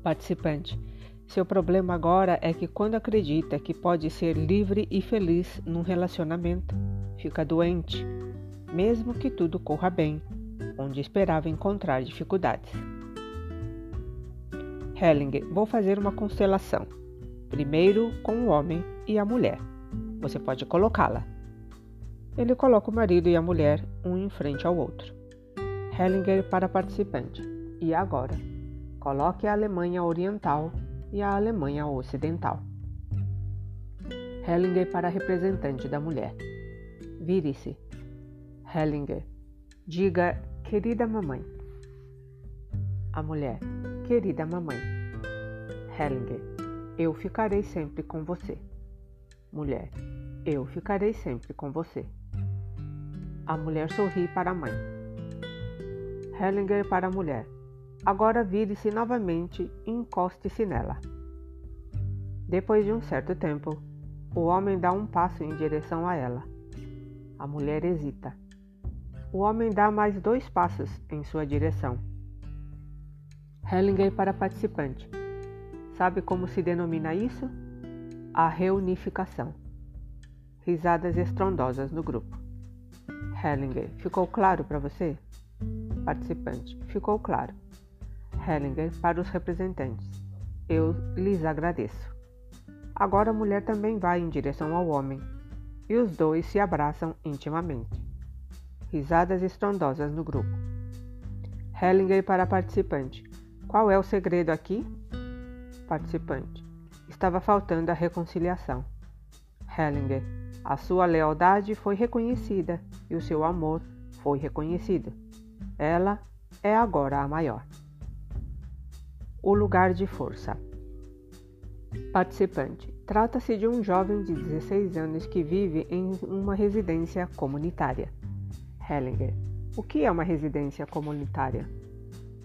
Participante. Seu problema agora é que quando acredita que pode ser livre e feliz num relacionamento, fica doente, mesmo que tudo corra bem onde esperava encontrar dificuldades. Hellinger, vou fazer uma constelação. Primeiro com o homem e a mulher. Você pode colocá-la. Ele coloca o marido e a mulher um em frente ao outro. Hellinger para participante. E agora? Coloque a Alemanha Oriental e a Alemanha Ocidental. Hellinger para representante da mulher. Vire-se. Hellinger. Diga Querida mamãe. A mulher. Querida mamãe. Hellinger. Eu ficarei sempre com você. Mulher. Eu ficarei sempre com você. A mulher sorri para a mãe. Hellinger para a mulher. Agora vire-se novamente e encoste-se nela. Depois de um certo tempo, o homem dá um passo em direção a ela. A mulher hesita. O homem dá mais dois passos em sua direção. Hellinger para participante. Sabe como se denomina isso? A reunificação. Risadas estrondosas no grupo. Hellinger, ficou claro para você? Participante, ficou claro. Hellinger para os representantes. Eu lhes agradeço. Agora a mulher também vai em direção ao homem e os dois se abraçam intimamente. Risadas estrondosas no grupo. Hellinger para participante. Qual é o segredo aqui? Participante. Estava faltando a reconciliação. Hellinger. A sua lealdade foi reconhecida e o seu amor foi reconhecido. Ela é agora a maior. O lugar de força. Participante. Trata-se de um jovem de 16 anos que vive em uma residência comunitária. Hellinger. O que é uma residência comunitária?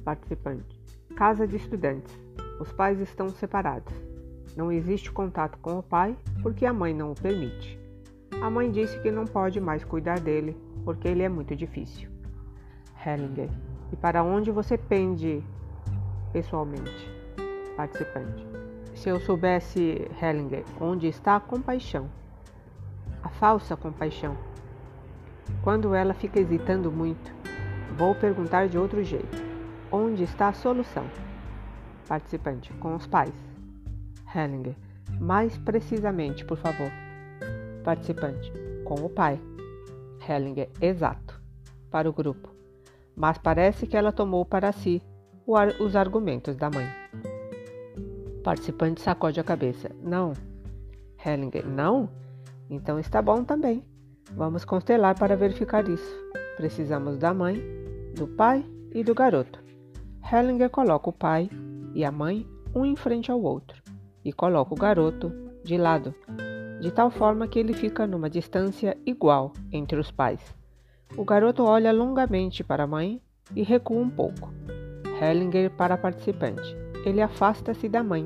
Participante. Casa de estudantes. Os pais estão separados. Não existe contato com o pai porque a mãe não o permite. A mãe disse que não pode mais cuidar dele porque ele é muito difícil. Hellinger. E para onde você pende pessoalmente? Participante. Se eu soubesse, Hellinger, onde está a compaixão? A falsa compaixão quando ela fica hesitando muito, vou perguntar de outro jeito: onde está a solução? Participante: com os pais. Hellinger: mais precisamente, por favor. Participante: com o pai. Hellinger: exato. Para o grupo. Mas parece que ela tomou para si os argumentos da mãe. Participante sacode a cabeça. Não. Hellinger: não? Então está bom também. Vamos constelar para verificar isso. Precisamos da mãe, do pai e do garoto. Hellinger coloca o pai e a mãe um em frente ao outro e coloca o garoto de lado, de tal forma que ele fica numa distância igual entre os pais. O garoto olha longamente para a mãe e recua um pouco. Hellinger para a participante. Ele afasta-se da mãe,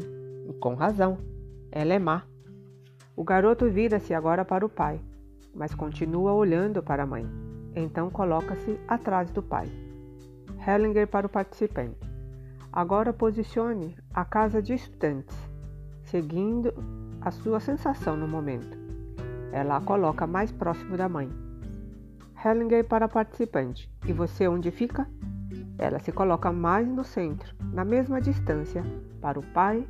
e com razão. Ela é má. O garoto vira-se agora para o pai mas continua olhando para a mãe. Então coloca-se atrás do pai. Hellinger para o participante. Agora posicione a casa de estudantes, seguindo a sua sensação no momento. Ela a coloca mais próximo da mãe. Hellinger para participante. E você onde fica? Ela se coloca mais no centro, na mesma distância, para o pai,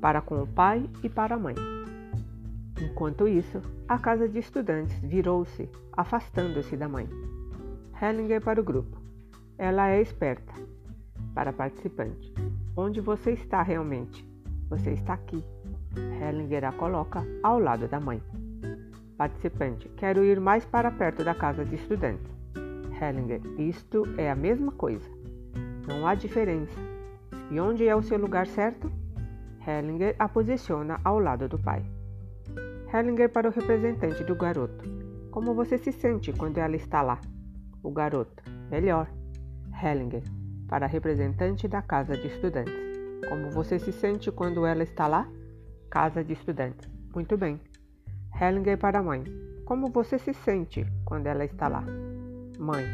para com o pai e para a mãe. Enquanto isso, a casa de estudantes virou-se, afastando-se da mãe. Hellinger para o grupo. ela é esperta. Para participante, onde você está realmente? Você está aqui. Hellinger a coloca ao lado da mãe. Participante, quero ir mais para perto da casa de estudantes. Hellinger, isto é a mesma coisa. Não há diferença. E onde é o seu lugar certo? Hellinger a posiciona ao lado do pai. Hellinger para o representante do garoto. Como você se sente quando ela está lá? O garoto. Melhor. Hellinger para a representante da casa de estudantes. Como você se sente quando ela está lá? Casa de estudantes. Muito bem. Hellinger para a mãe. Como você se sente quando ela está lá? Mãe.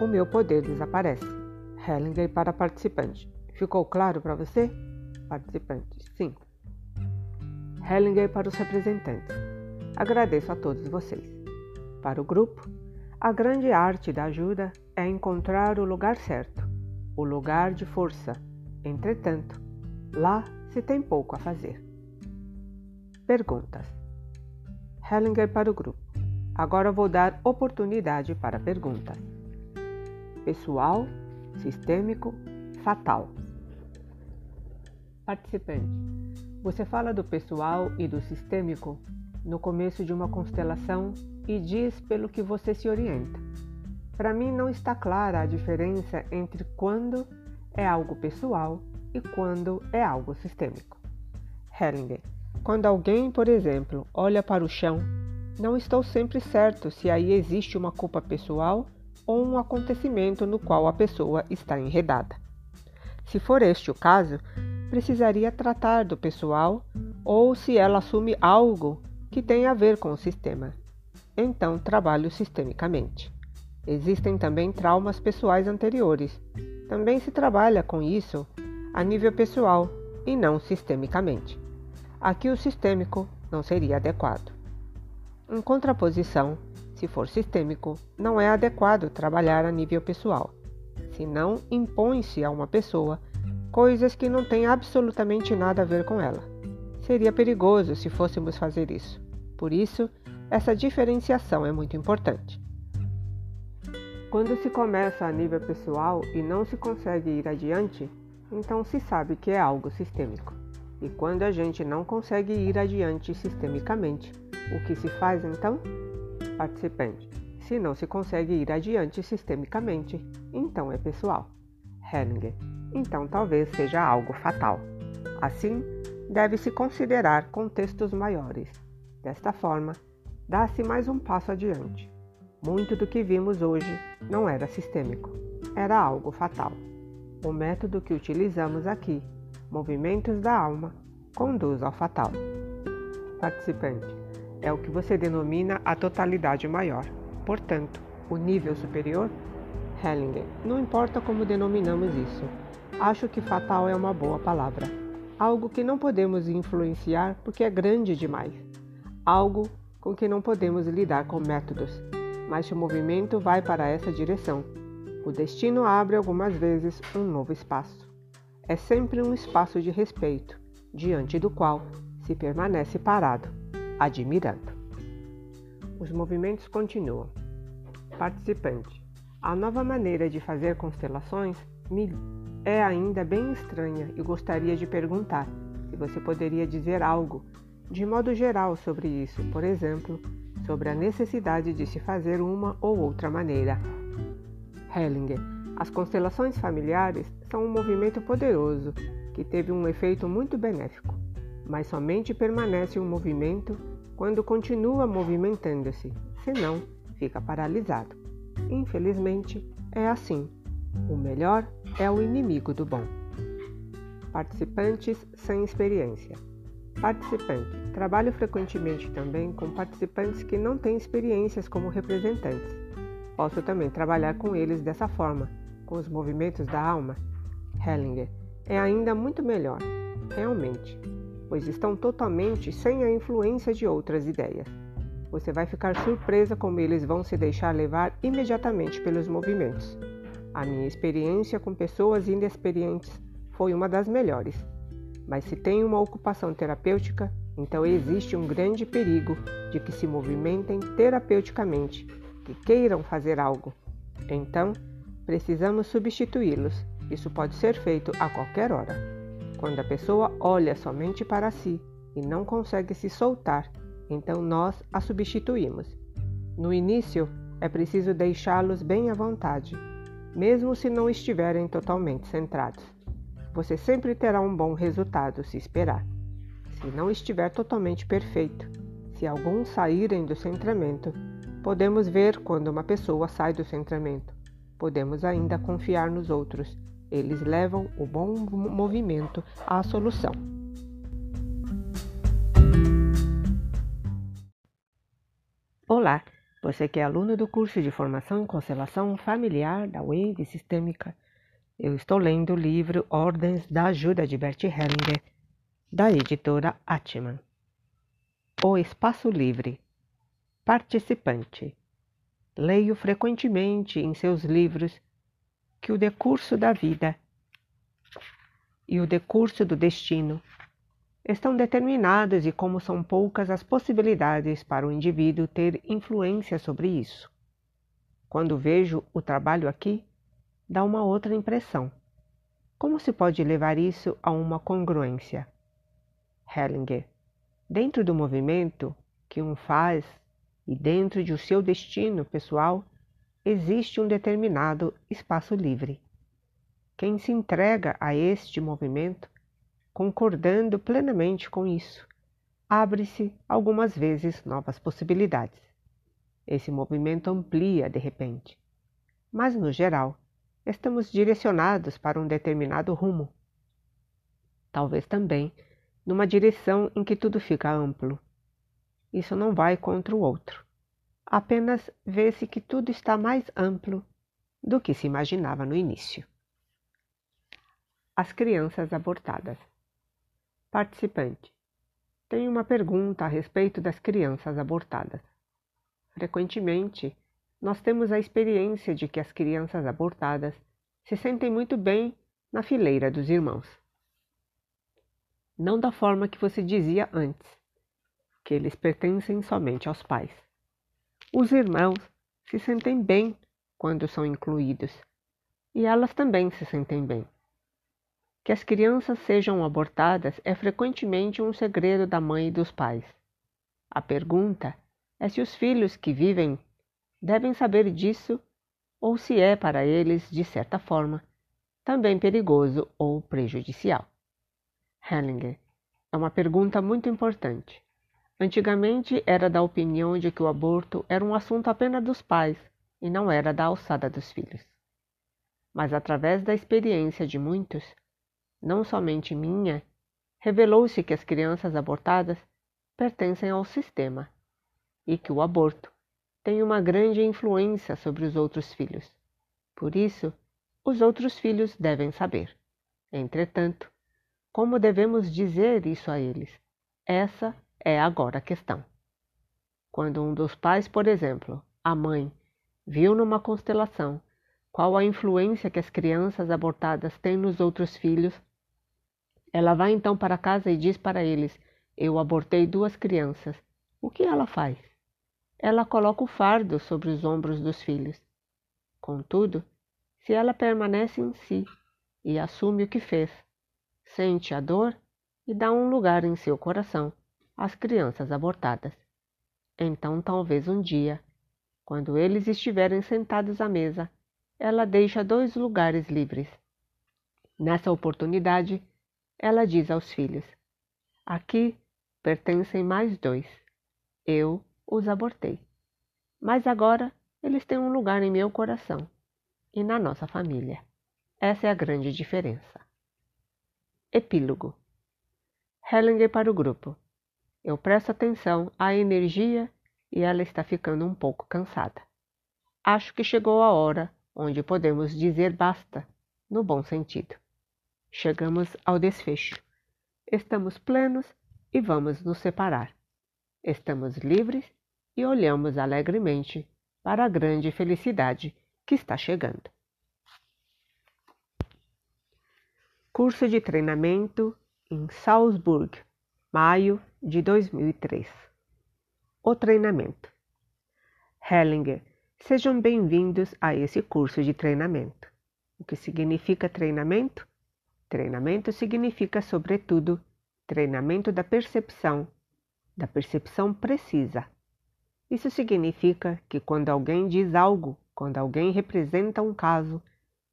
O meu poder desaparece. Hellinger para participante. Ficou claro para você? Participante. Sim. Hellinger para os representantes. Agradeço a todos vocês. Para o grupo, a grande arte da ajuda é encontrar o lugar certo, o lugar de força. Entretanto, lá se tem pouco a fazer. Perguntas. Hellinger para o grupo. Agora vou dar oportunidade para perguntas. Pessoal, sistêmico, fatal. Participante. Você fala do pessoal e do sistêmico no começo de uma constelação e diz pelo que você se orienta. Para mim não está clara a diferença entre quando é algo pessoal e quando é algo sistêmico. Hellinger. Quando alguém, por exemplo, olha para o chão, não estou sempre certo se aí existe uma culpa pessoal ou um acontecimento no qual a pessoa está enredada. Se for este o caso, precisaria tratar do pessoal ou se ela assume algo que tem a ver com o sistema. Então, trabalho sistemicamente. Existem também traumas pessoais anteriores. Também se trabalha com isso a nível pessoal e não sistemicamente. Aqui o sistêmico não seria adequado. Em contraposição, se for sistêmico, não é adequado trabalhar a nível pessoal, senão impõe-se a uma pessoa coisas que não têm absolutamente nada a ver com ela. Seria perigoso se fôssemos fazer isso. Por isso, essa diferenciação é muito importante. Quando se começa a nível pessoal e não se consegue ir adiante, então se sabe que é algo sistêmico. E quando a gente não consegue ir adiante sistemicamente, o que se faz então? Participante. Se não se consegue ir adiante sistemicamente, então é pessoal. Hellinger. Então talvez seja algo fatal. Assim, deve-se considerar contextos maiores. Desta forma, dá-se mais um passo adiante. Muito do que vimos hoje não era sistêmico, era algo fatal. O método que utilizamos aqui movimentos da alma, conduz ao fatal. Participante é o que você denomina a totalidade maior. Portanto, o nível superior? Hellinger, não importa como denominamos isso. Acho que fatal é uma boa palavra. Algo que não podemos influenciar porque é grande demais. Algo com que não podemos lidar com métodos. Mas o movimento vai para essa direção. O destino abre algumas vezes um novo espaço é sempre um espaço de respeito, diante do qual se permanece parado, admirando. Os movimentos continuam. Participante. A nova maneira de fazer constelações me é ainda bem estranha e gostaria de perguntar se você poderia dizer algo de modo geral sobre isso, por exemplo, sobre a necessidade de se fazer uma ou outra maneira. Hellinger as constelações familiares são um movimento poderoso que teve um efeito muito benéfico, mas somente permanece um movimento quando continua movimentando-se, senão fica paralisado. Infelizmente, é assim. O melhor é o inimigo do bom. Participantes sem experiência. Participante. Trabalho frequentemente também com participantes que não têm experiências como representantes. Posso também trabalhar com eles dessa forma, com os movimentos da alma, Hellinger, é ainda muito melhor, realmente, pois estão totalmente sem a influência de outras ideias. Você vai ficar surpresa como eles vão se deixar levar imediatamente pelos movimentos. A minha experiência com pessoas inexperientes foi uma das melhores. Mas se tem uma ocupação terapêutica, então existe um grande perigo de que se movimentem terapeuticamente, que queiram fazer algo. Então, precisamos substituí-los. Isso pode ser feito a qualquer hora. Quando a pessoa olha somente para si e não consegue se soltar, então nós a substituímos. No início, é preciso deixá-los bem à vontade, mesmo se não estiverem totalmente centrados. Você sempre terá um bom resultado se esperar. Se não estiver totalmente perfeito, se alguns saírem do centramento, podemos ver quando uma pessoa sai do centramento. Podemos ainda confiar nos outros. Eles levam o bom movimento à solução. Olá, você que é aluno do curso de Formação em Constelação Familiar da Wave Sistêmica. Eu estou lendo o livro Ordens da Ajuda de Bert Hellinger, da editora Atman. O Espaço Livre. Participante. Leio frequentemente em seus livros que o decurso da vida e o decurso do destino estão determinados e como são poucas as possibilidades para o indivíduo ter influência sobre isso. Quando vejo o trabalho aqui, dá uma outra impressão. Como se pode levar isso a uma congruência? Hellinger. Dentro do movimento que um faz e dentro de o seu destino pessoal, existe um determinado espaço livre. Quem se entrega a este movimento concordando plenamente com isso, abre-se algumas vezes novas possibilidades. Esse movimento amplia de repente. Mas, no geral, estamos direcionados para um determinado rumo. Talvez também numa direção em que tudo fica amplo. Isso não vai contra o outro. Apenas vê-se que tudo está mais amplo do que se imaginava no início. As crianças abortadas. Participante: Tenho uma pergunta a respeito das crianças abortadas. Frequentemente, nós temos a experiência de que as crianças abortadas se sentem muito bem na fileira dos irmãos. Não da forma que você dizia antes, que eles pertencem somente aos pais. Os irmãos se sentem bem quando são incluídos, e elas também se sentem bem. Que as crianças sejam abortadas é frequentemente um segredo da mãe e dos pais. A pergunta é se os filhos que vivem devem saber disso ou se é para eles, de certa forma, também perigoso ou prejudicial. Hellinger é uma pergunta muito importante. Antigamente era da opinião de que o aborto era um assunto apenas dos pais e não era da alçada dos filhos. Mas através da experiência de muitos, não somente minha, revelou-se que as crianças abortadas pertencem ao sistema e que o aborto tem uma grande influência sobre os outros filhos. Por isso, os outros filhos devem saber. Entretanto, como devemos dizer isso a eles? Essa é agora a questão. Quando um dos pais, por exemplo, a mãe, viu numa constelação qual a influência que as crianças abortadas têm nos outros filhos, ela vai então para casa e diz para eles: Eu abortei duas crianças. O que ela faz? Ela coloca o fardo sobre os ombros dos filhos. Contudo, se ela permanece em si e assume o que fez, sente a dor e dá um lugar em seu coração às crianças abortadas. Então, talvez um dia, quando eles estiverem sentados à mesa, ela deixa dois lugares livres. Nessa oportunidade, ela diz aos filhos: Aqui pertencem mais dois. Eu os abortei. Mas agora eles têm um lugar em meu coração e na nossa família. Essa é a grande diferença. Epílogo Hellinger para o grupo. Eu presto atenção à energia e ela está ficando um pouco cansada. Acho que chegou a hora onde podemos dizer basta, no bom sentido. Chegamos ao desfecho. Estamos plenos e vamos nos separar. Estamos livres e olhamos alegremente para a grande felicidade que está chegando. Curso de treinamento em Salzburg, maio de 2003. O treinamento. Hellinger, Sejam bem-vindos a esse curso de treinamento. O que significa treinamento? Treinamento significa, sobretudo, treinamento da percepção, da percepção precisa. Isso significa que quando alguém diz algo, quando alguém representa um caso,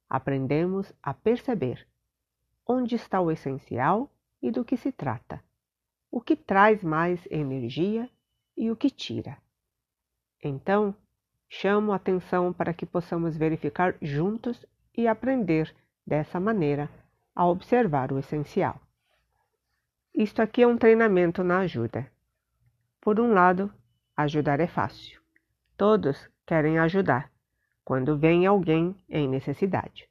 aprendemos a perceber onde está o essencial e do que se trata, o que traz mais energia e o que tira. Então, chamo a atenção para que possamos verificar juntos e aprender dessa maneira a observar o essencial. Isto aqui é um treinamento na ajuda. Por um lado, ajudar é fácil. Todos querem ajudar quando vem alguém em necessidade.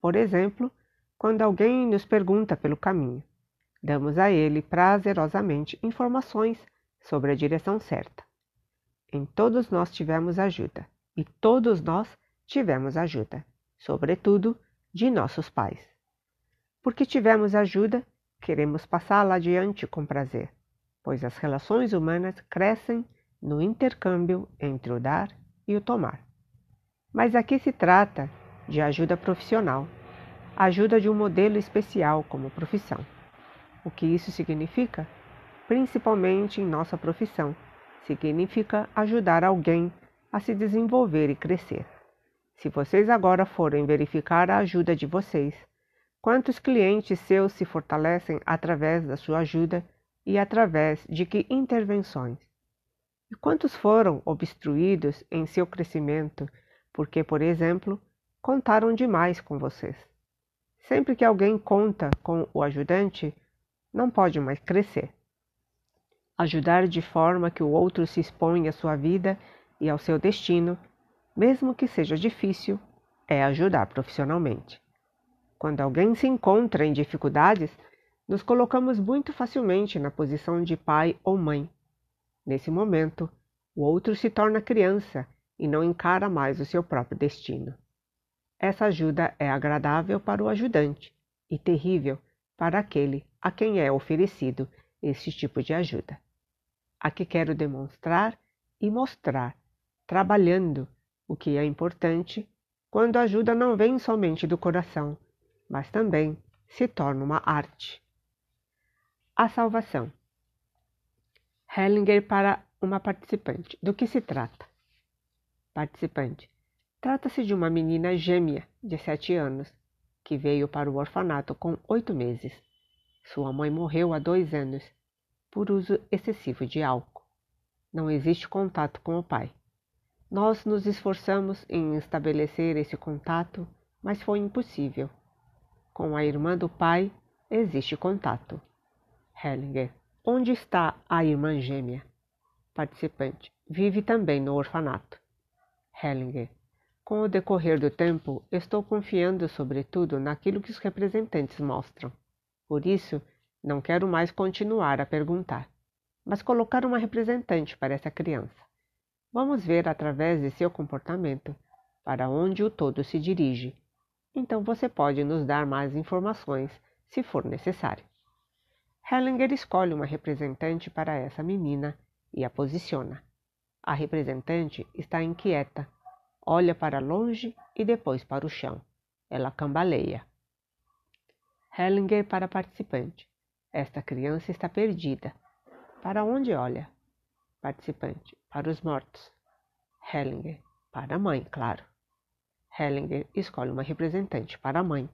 Por exemplo, quando alguém nos pergunta pelo caminho, damos a ele prazerosamente informações sobre a direção certa. Em todos nós tivemos ajuda, e todos nós tivemos ajuda, sobretudo de nossos pais. Porque tivemos ajuda, queremos passá-la adiante com prazer, pois as relações humanas crescem no intercâmbio entre o dar e o tomar. Mas aqui se trata de ajuda profissional, ajuda de um modelo especial como profissão. O que isso significa? Principalmente em nossa profissão, significa ajudar alguém a se desenvolver e crescer. Se vocês agora forem verificar a ajuda de vocês, quantos clientes seus se fortalecem através da sua ajuda e através de que intervenções? E quantos foram obstruídos em seu crescimento porque, por exemplo, contaram demais com vocês? Sempre que alguém conta com o ajudante, não pode mais crescer. Ajudar de forma que o outro se exponha à sua vida e ao seu destino, mesmo que seja difícil, é ajudar profissionalmente. Quando alguém se encontra em dificuldades, nos colocamos muito facilmente na posição de pai ou mãe Nesse momento, o outro se torna criança e não encara mais o seu próprio destino. Essa ajuda é agradável para o ajudante e terrível para aquele a quem é oferecido este tipo de ajuda. Aqui quero demonstrar e mostrar, trabalhando o que é importante quando a ajuda não vem somente do coração, mas também se torna uma arte. A salvação. Hellinger para uma participante. Do que se trata? Participante. Trata-se de uma menina gêmea de sete anos que veio para o orfanato com oito meses. Sua mãe morreu há dois anos por uso excessivo de álcool. Não existe contato com o pai. Nós nos esforçamos em estabelecer esse contato, mas foi impossível. Com a irmã do pai existe contato. Hellinger. Onde está a irmã gêmea? Participante. Vive também no orfanato. Hellinger. Com o decorrer do tempo, estou confiando sobretudo naquilo que os representantes mostram. Por isso, não quero mais continuar a perguntar, mas colocar uma representante para essa criança. Vamos ver através de seu comportamento para onde o todo se dirige. Então você pode nos dar mais informações se for necessário. Hellinger escolhe uma representante para essa menina e a posiciona. A representante está inquieta, olha para longe e depois para o chão. Ela cambaleia. Hellinger para a participante. Esta criança está perdida. Para onde olha? Participante. Para os mortos. Hellinger. Para a mãe, claro. Hellinger escolhe uma representante para a mãe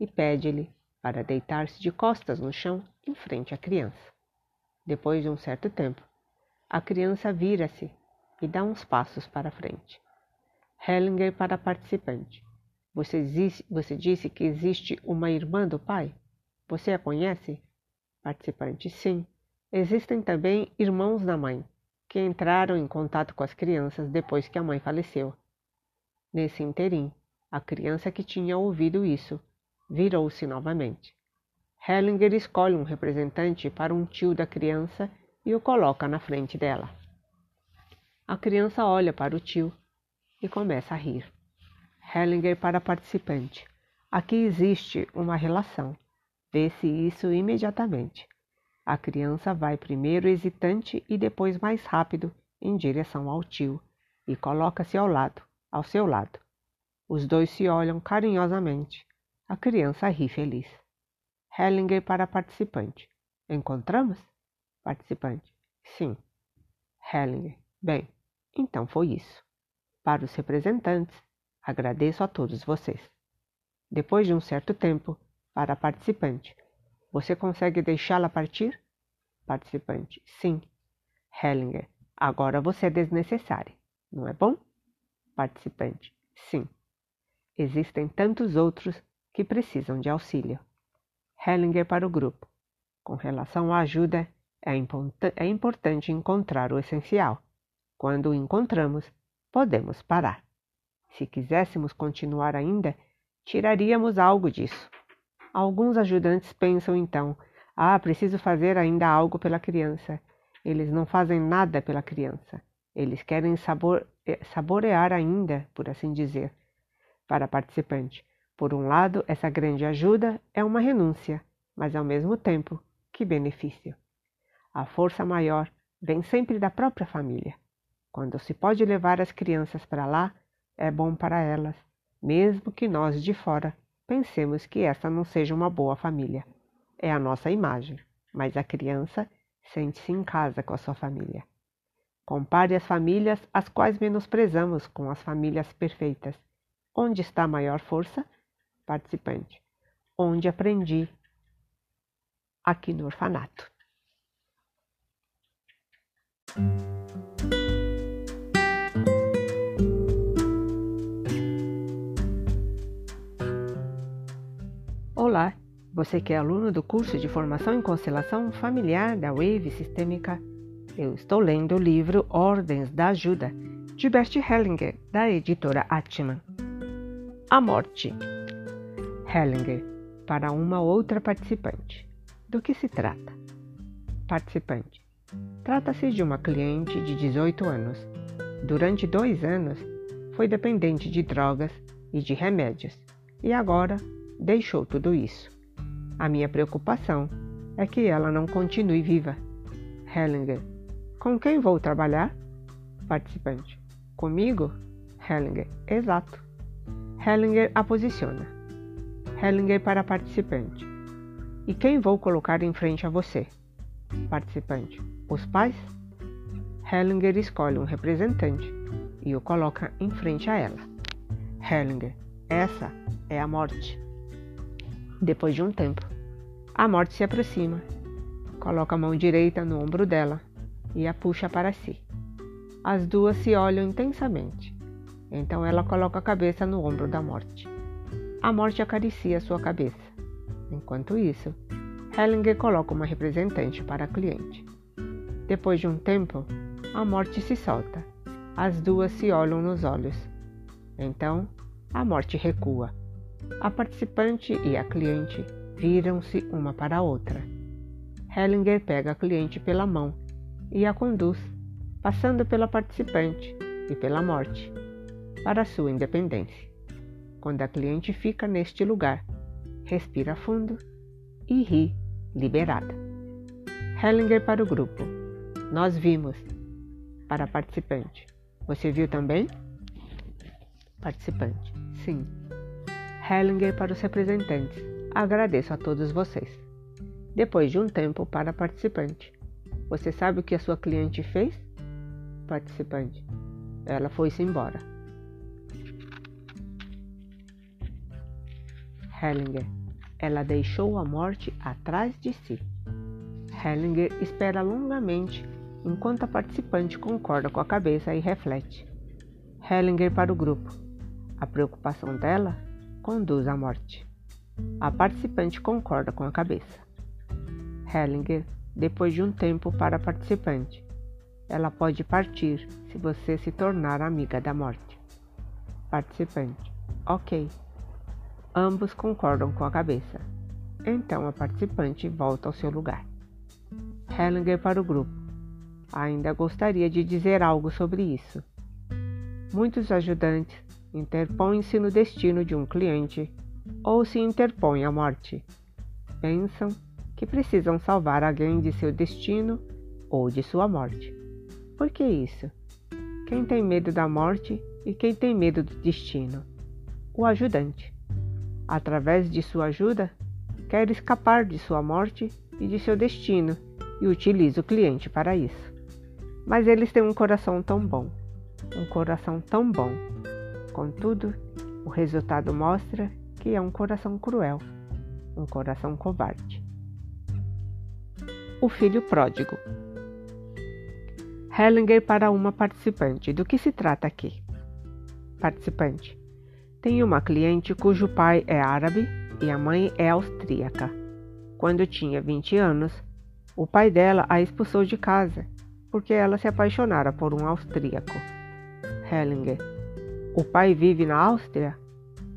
e pede-lhe para deitar-se de costas no chão em frente à criança. Depois de um certo tempo, a criança vira-se e dá uns passos para frente. Hellinger para a participante. Você disse, você disse que existe uma irmã do pai? Você a conhece? Participante. Sim. Existem também irmãos da mãe, que entraram em contato com as crianças depois que a mãe faleceu. Nesse interim, a criança que tinha ouvido isso virou-se novamente. Hellinger escolhe um representante para um tio da criança e o coloca na frente dela. A criança olha para o tio e começa a rir. Hellinger para a participante. Aqui existe uma relação. Vê-se isso imediatamente. A criança vai primeiro hesitante e depois mais rápido em direção ao tio, e coloca-se ao lado, ao seu lado. Os dois se olham carinhosamente. A criança ri feliz. Hellinger para participante. Encontramos? Participante. Sim. Hellinger. Bem, então foi isso. Para os representantes, agradeço a todos vocês. Depois de um certo tempo, para a participante, você consegue deixá-la partir? Participante. Sim. Hellinger. Agora você é desnecessária, não é bom? Participante. Sim. Existem tantos outros que precisam de auxílio. Hellinger para o grupo. Com relação à ajuda, é, é importante encontrar o essencial. Quando o encontramos, podemos parar. Se quiséssemos continuar ainda, tiraríamos algo disso. Alguns ajudantes pensam então: ah, preciso fazer ainda algo pela criança. Eles não fazem nada pela criança. Eles querem sabor, eh, saborear ainda, por assim dizer. Para a participante, por um lado, essa grande ajuda é uma renúncia, mas ao mesmo tempo, que benefício. A força maior vem sempre da própria família. Quando se pode levar as crianças para lá, é bom para elas, mesmo que nós de fora pensemos que essa não seja uma boa família. É a nossa imagem, mas a criança Sente-se em casa com a sua família. Compare as famílias as quais menosprezamos com as famílias perfeitas. Onde está a maior força? Participante. Onde aprendi? Aqui no orfanato. Olá, você que é aluno do curso de formação em constelação familiar da Wave Sistêmica, eu estou lendo o livro Ordens da Ajuda, de Bert Hellinger, da editora Atman. A morte. Hellinger, para uma outra participante. Do que se trata? Participante. Trata-se de uma cliente de 18 anos. Durante dois anos, foi dependente de drogas e de remédios, e agora deixou tudo isso. A minha preocupação é que ela não continue viva. Hellinger. Com quem vou trabalhar? Participante. Comigo? Hellinger. Exato. Hellinger a posiciona. Hellinger para participante. E quem vou colocar em frente a você? Participante. Os pais? Hellinger escolhe um representante e o coloca em frente a ela. Hellinger. Essa é a morte. Depois de um tempo, a morte se aproxima, coloca a mão direita no ombro dela e a puxa para si. As duas se olham intensamente. Então ela coloca a cabeça no ombro da morte. A morte acaricia sua cabeça. Enquanto isso, Hellinger coloca uma representante para a cliente. Depois de um tempo, a morte se solta. As duas se olham nos olhos. Então, a morte recua a participante e a cliente viram-se uma para a outra. Hellinger pega a cliente pela mão e a conduz, passando pela participante e pela morte, para sua independência. Quando a cliente fica neste lugar, respira fundo e ri, liberada. Hellinger para o grupo. Nós vimos. Para a participante. Você viu também? Participante. Sim. Hellinger para os representantes. Agradeço a todos vocês. Depois de um tempo para participante. Você sabe o que a sua cliente fez? Participante. Ela foi-se embora. Hellinger. Ela deixou a morte atrás de si. Hellinger espera longamente enquanto a participante concorda com a cabeça e reflete. Hellinger para o grupo. A preocupação dela conduz à morte. A participante concorda com a cabeça. Hellinger, depois de um tempo para a participante, ela pode partir se você se tornar amiga da morte. Participante, ok. Ambos concordam com a cabeça. Então a participante volta ao seu lugar. Hellinger para o grupo. Ainda gostaria de dizer algo sobre isso. Muitos ajudantes interpõe-se no destino de um cliente ou se interpõe à morte. Pensam que precisam salvar alguém de seu destino ou de sua morte. Por que isso? quem tem medo da morte e quem tem medo do destino. O ajudante. Através de sua ajuda, quer escapar de sua morte e de seu destino e utiliza o cliente para isso. Mas eles têm um coração tão bom, um coração tão bom. Contudo, o resultado mostra que é um coração cruel, um coração covarde. O filho pródigo. Hellinger para uma participante. Do que se trata aqui? Participante. Tenho uma cliente cujo pai é árabe e a mãe é austríaca. Quando tinha 20 anos, o pai dela a expulsou de casa porque ela se apaixonara por um austríaco. Hellinger. O pai vive na Áustria?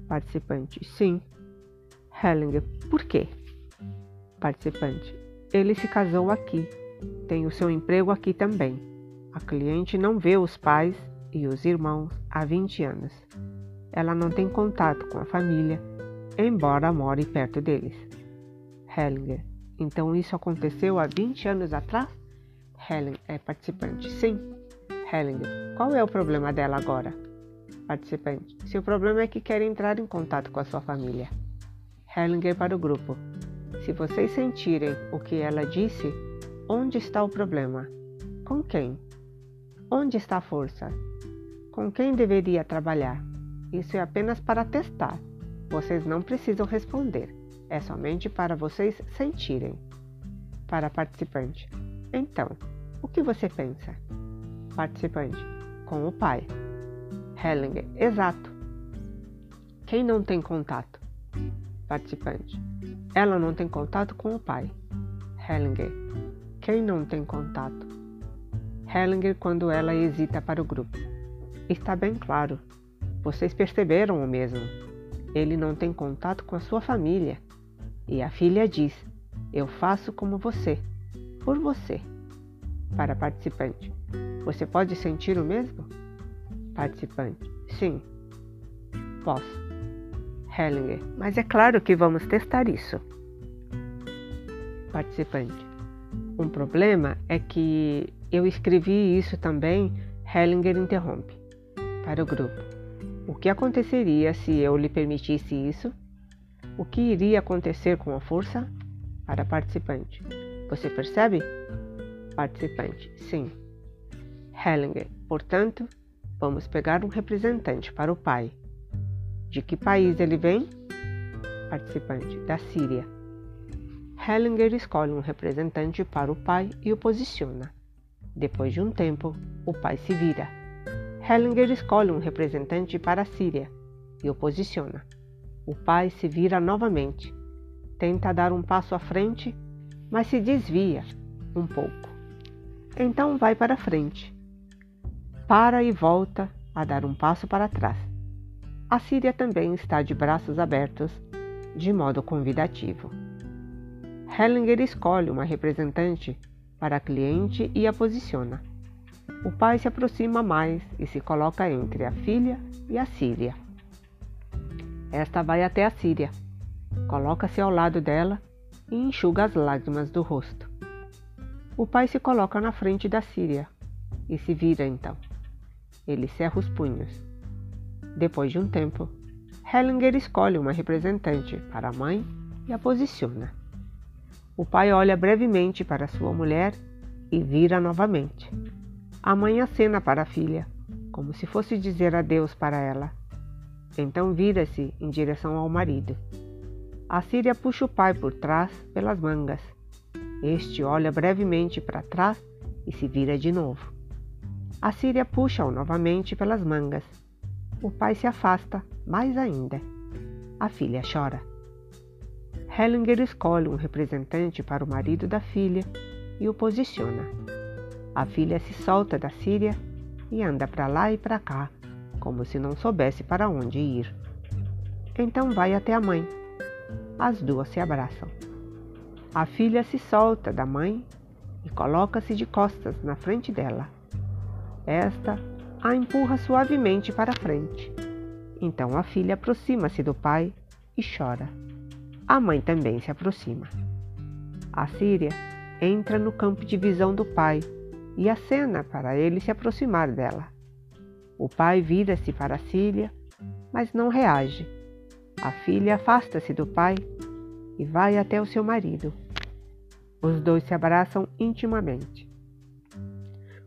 Participante. Sim. Hellinger. Por quê? Participante. Ele se casou aqui. Tem o seu emprego aqui também. A cliente não vê os pais e os irmãos há 20 anos. Ela não tem contato com a família, embora more perto deles. Hellinger. Então isso aconteceu há 20 anos atrás? Helen é participante. Sim. Hellinger. Qual é o problema dela agora? Participante. Seu problema é que quer entrar em contato com a sua família. Hellinger para o grupo. Se vocês sentirem o que ela disse, onde está o problema? Com quem? Onde está a força? Com quem deveria trabalhar? Isso é apenas para testar. Vocês não precisam responder. É somente para vocês sentirem. Para participante. Então, o que você pensa? Participante. Com o pai. Hellinger. Exato. Quem não tem contato? Participante. Ela não tem contato com o pai. Hellinger. Quem não tem contato? Hellinger quando ela hesita para o grupo. Está bem claro. Vocês perceberam o mesmo. Ele não tem contato com a sua família. E a filha diz: Eu faço como você, por você. Para participante: Você pode sentir o mesmo? Participante: Sim, posso. Hellinger: Mas é claro que vamos testar isso. Participante: Um problema é que eu escrevi isso também, Hellinger interrompe. Para o grupo. O que aconteceria se eu lhe permitisse isso? O que iria acontecer com a força? Para participante. Você percebe? Participante. Sim. Hellinger. Portanto, vamos pegar um representante para o pai. De que país ele vem? Participante. Da Síria. Hellinger escolhe um representante para o pai e o posiciona. Depois de um tempo, o pai se vira. Hellinger escolhe um representante para a Síria e o posiciona. O pai se vira novamente. Tenta dar um passo à frente, mas se desvia um pouco. Então vai para frente. Para e volta a dar um passo para trás. A Síria também está de braços abertos, de modo convidativo. Hellinger escolhe uma representante para a cliente e a posiciona. O pai se aproxima mais e se coloca entre a filha e a Síria. Esta vai até a Síria, coloca-se ao lado dela e enxuga as lágrimas do rosto. O pai se coloca na frente da Síria e se vira então. Ele cerra os punhos. Depois de um tempo, Hellinger escolhe uma representante para a mãe e a posiciona. O pai olha brevemente para sua mulher e vira novamente. A mãe acena para a filha, como se fosse dizer adeus para ela. Então vira-se em direção ao marido. A Síria puxa o pai por trás pelas mangas. Este olha brevemente para trás e se vira de novo. A Síria puxa-o novamente pelas mangas. O pai se afasta mais ainda. A filha chora. Hellinger escolhe um representante para o marido da filha e o posiciona. A filha se solta da Síria e anda para lá e para cá, como se não soubesse para onde ir. Então vai até a mãe. As duas se abraçam. A filha se solta da mãe e coloca-se de costas na frente dela. Esta a empurra suavemente para frente. Então a filha aproxima-se do pai e chora. A mãe também se aproxima. A Síria entra no campo de visão do pai e acena para ele se aproximar dela. O pai vira-se para a Síria, mas não reage. A filha afasta-se do pai e vai até o seu marido. Os dois se abraçam intimamente.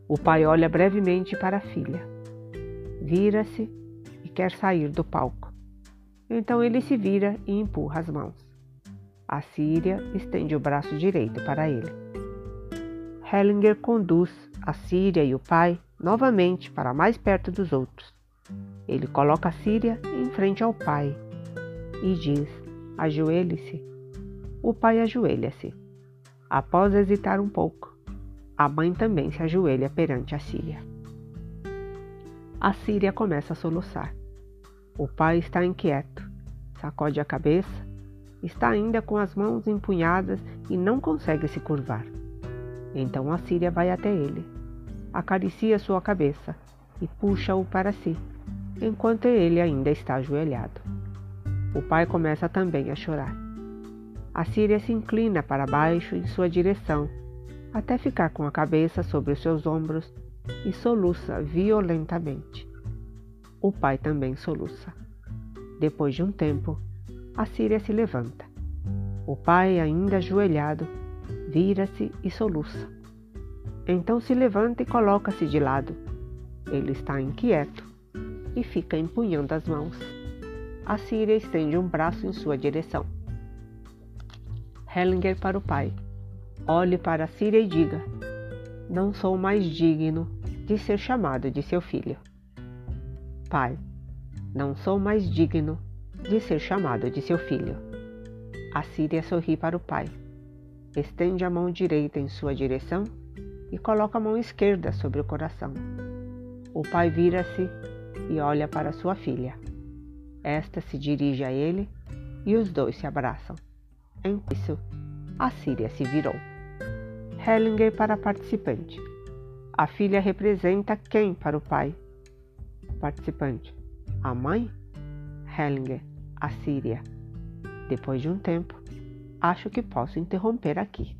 O pai olha brevemente para a filha, vira-se e quer sair do palco. Então ele se vira e empurra as mãos. A Síria estende o braço direito para ele. Hellinger conduz a Síria e o pai novamente para mais perto dos outros. Ele coloca a Síria em frente ao pai e diz: Ajoelhe-se. O pai ajoelha-se. Após hesitar um pouco, a mãe também se ajoelha perante a Síria. A Síria começa a soluçar. O pai está inquieto, sacode a cabeça, está ainda com as mãos empunhadas e não consegue se curvar. Então a Síria vai até ele, acaricia sua cabeça e puxa-o para si, enquanto ele ainda está ajoelhado. O pai começa também a chorar. A Síria se inclina para baixo em sua direção, até ficar com a cabeça sobre os seus ombros e soluça violentamente. O pai também soluça. Depois de um tempo, a Síria se levanta. O pai, ainda ajoelhado, vira-se e soluça. Então se levanta e coloca-se de lado. Ele está inquieto e fica empunhando as mãos. A Síria estende um braço em sua direção. Hellinger para o pai. Olhe para a Síria e diga: Não sou mais digno de ser chamado de seu filho. Pai, não sou mais digno de ser chamado de seu filho. A Síria sorri para o pai estende a mão direita em sua direção e coloca a mão esquerda sobre o coração. O pai vira-se e olha para sua filha. Esta se dirige a ele e os dois se abraçam. Em isso, a Síria se virou. Hellinger para a participante. A filha representa quem para o pai? Participante. A mãe? Hellinger. A Síria. Depois de um tempo, acho que posso interromper aqui.